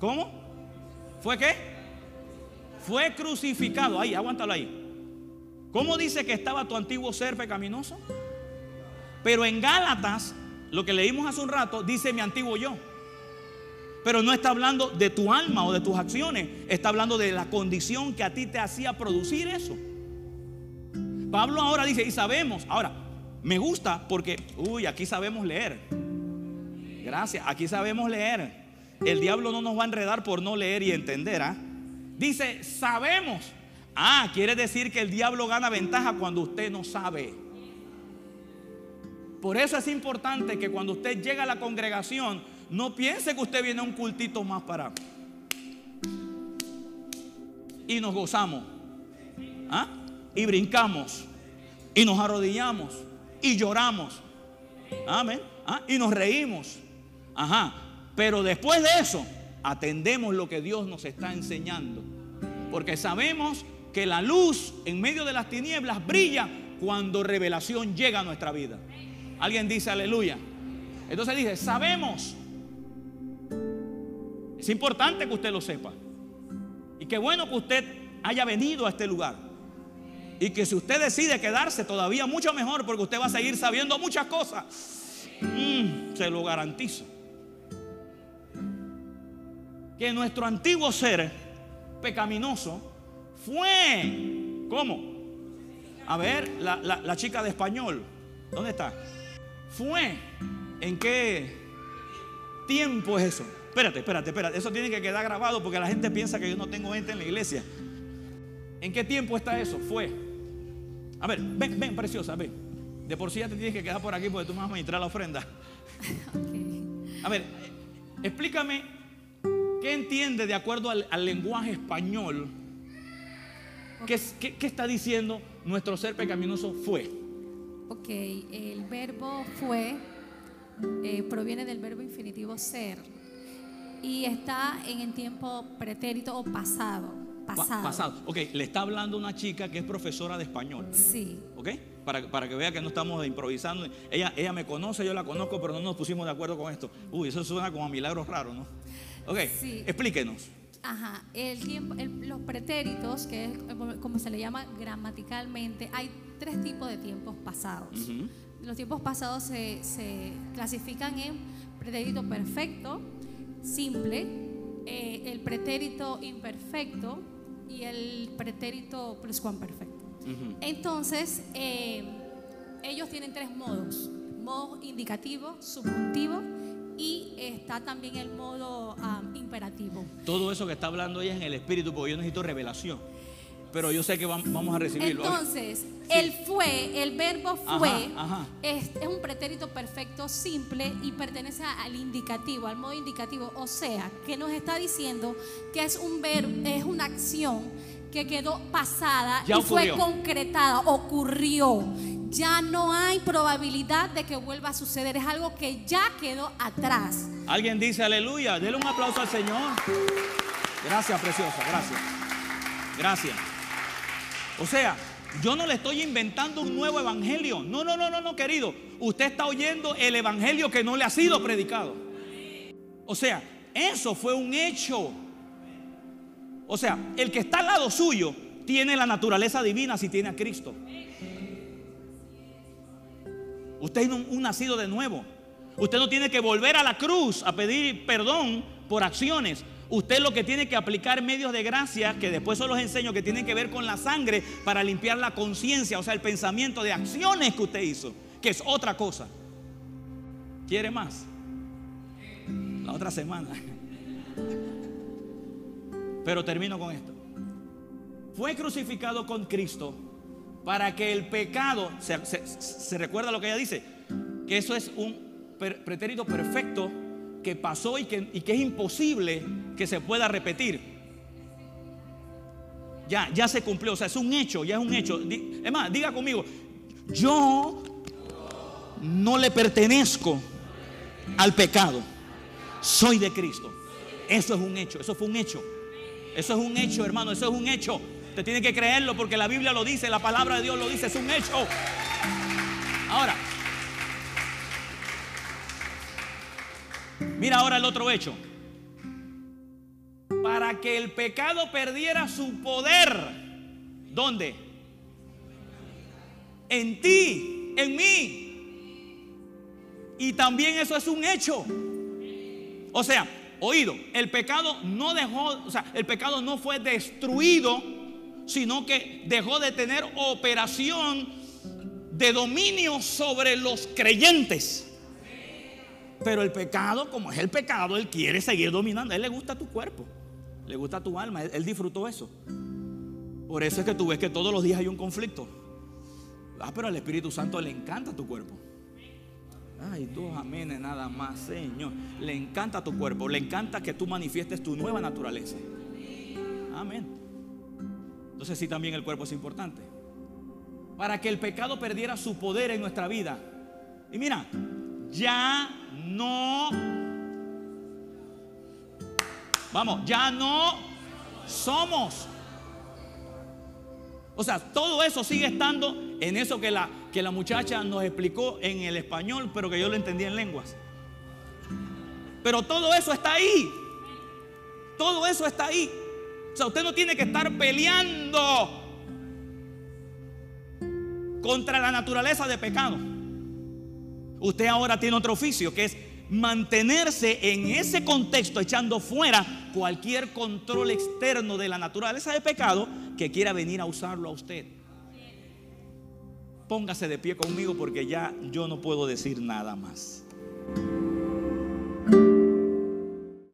¿Cómo? ¿Fue qué? Fue crucificado. Ahí, aguántalo ahí. ¿Cómo dice que estaba tu antiguo ser pecaminoso? Pero en Gálatas, lo que leímos hace un rato, dice mi antiguo yo. Pero no está hablando de tu alma o de tus acciones. Está hablando de la condición que a ti te hacía producir eso. Pablo ahora dice, y sabemos, ahora, me gusta porque, uy, aquí sabemos leer. Gracias, aquí sabemos leer. El diablo no nos va a enredar por no leer y entender. ¿ah? Dice, sabemos. Ah, quiere decir que el diablo gana ventaja cuando usted no sabe. Por eso es importante que cuando usted llega a la congregación, no piense que usted viene a un cultito más para... Y nos gozamos. ¿ah? Y brincamos. Y nos arrodillamos y lloramos. Amén. Ah, y nos reímos. Ajá. Pero después de eso, atendemos lo que Dios nos está enseñando. Porque sabemos que la luz en medio de las tinieblas brilla cuando revelación llega a nuestra vida. Alguien dice aleluya. Entonces dice, sabemos. Es importante que usted lo sepa. Y qué bueno que usted haya venido a este lugar. Y que si usted decide quedarse, todavía mucho mejor, porque usted va a seguir sabiendo muchas cosas. Mm, se lo garantizo. Que nuestro antiguo ser pecaminoso fue, ¿cómo? A ver, la, la chica de español, ¿dónde está? Fue, ¿en qué tiempo es eso? Espérate, espérate, espérate. Eso tiene que quedar grabado porque la gente piensa que yo no tengo gente en la iglesia. ¿En qué tiempo está eso? Fue. A ver, ven, ven, preciosa, ven. De por sí ya te tienes que quedar por aquí porque tú me vas a administrar la ofrenda. *laughs* A ver, explícame qué entiende de acuerdo al, lenguaje español. ¿Qué, está diciendo nuestro ser pecaminoso fue? Ok, el verbo fue eh, proviene del verbo infinitivo ser y está en el tiempo pretérito o pasado. Pasado. pasado. Ok, le está hablando una chica que es profesora de español. Sí. Ok. para, para que vea que no estamos improvisando. Ella, ella me conoce, yo la conozco, pero no nos pusimos de acuerdo con esto. Uy, eso suena como a milagros raros, ¿no? Ok, Sí. explíquenos. Ajá, el tiempo, el- los pretéritos, que es como- se le llama gramaticalmente, hay tres tipos de tiempos pasados. Ujú. Los tiempos pasados se, se clasifican en pretérito perfecto, simple, eh, el pretérito imperfecto y el pretérito pluscuamperfecto. Ujú. Entonces, eh, ellos tienen tres modos: modo indicativo, subjuntivo y está también el modo ah, imperativo. Todo eso que está hablando ella es en el espíritu, porque yo necesito revelación. Pero yo sé que vam- vamos a recibirlo. Entonces, el fue, el verbo fue, Ajá, ajá. Es, es un pretérito perfecto simple y pertenece al indicativo, al modo indicativo. O sea, que nos está diciendo que es un verbo, es una acción que quedó pasada Ya y fue concretada, ocurrió. Ya no hay probabilidad de que vuelva a suceder. Es algo que ya quedó atrás. Alguien dice aleluya. Dele un aplauso al Señor. Gracias, preciosa. Gracias. Gracias. O sea, yo no le estoy inventando un nuevo evangelio. No, no, no, no, no, querido. Usted está oyendo el evangelio que no le ha sido predicado. O sea, eso fue un hecho. O sea, el que está al lado suyo tiene la naturaleza divina si tiene a Cristo. Usted es un, nacido de nuevo. Usted no tiene que volver a la cruz a pedir perdón por acciones. Usted lo que tiene que aplicar medios de gracia, que después se los enseño, que tienen que ver con la sangre para limpiar la conciencia, o sea, el pensamiento de acciones que usted hizo, que es otra cosa. ¿Quiere más? La otra semana. Pero termino con esto. Fue crucificado con Cristo para que el pecado, se, se- recuerda lo que ella dice, que eso es un pretérito perfecto que pasó y que, y que es imposible que se pueda repetir. Ya, ya se cumplió, o sea, es un hecho, ya es un hecho. Es más, diga conmigo, yo no le pertenezco al pecado, soy de Cristo. Eso es un hecho, eso fue un hecho. Eso es un hecho, hermano, eso es un hecho. Usted tiene que creerlo porque la Biblia lo dice, la palabra de Dios lo dice, es un hecho. Ahora, mira ahora el otro hecho. Para que el pecado perdiera su poder, ¿dónde? En ti, en mí. Y también eso es un hecho. O sea, oído, el pecado no dejó, o sea, el pecado no fue destruido, sino que dejó de tener operación de dominio sobre los creyentes. Pero el pecado, como es el pecado, él quiere seguir dominando. Él le gusta tu cuerpo, le gusta tu alma, él, él disfrutó eso. Por eso es que tú ves que todos los días hay un conflicto. Ah, pero al Espíritu Santo le encanta tu cuerpo. Ay, dos amenes nada más, Señor. Le encanta tu cuerpo, le encanta que tú manifiestes tu nueva naturaleza. Amén. Entonces sí también el cuerpo es importante. Para que el pecado perdiera su poder en nuestra vida. Y mira, ya no... Vamos, ya no somos. O sea, todo eso sigue estando en eso que la, que la muchacha nos explicó en el español, pero que yo lo entendí en lenguas. Pero todo eso está ahí. Todo eso está ahí. O sea, usted no tiene que estar peleando contra la naturaleza de pecado. Usted ahora tiene otro oficio que es mantenerse en ese contexto echando fuera cualquier control externo de la naturaleza de pecado que quiera venir a usarlo a usted. Póngase de pie conmigo porque ya yo no puedo decir nada más.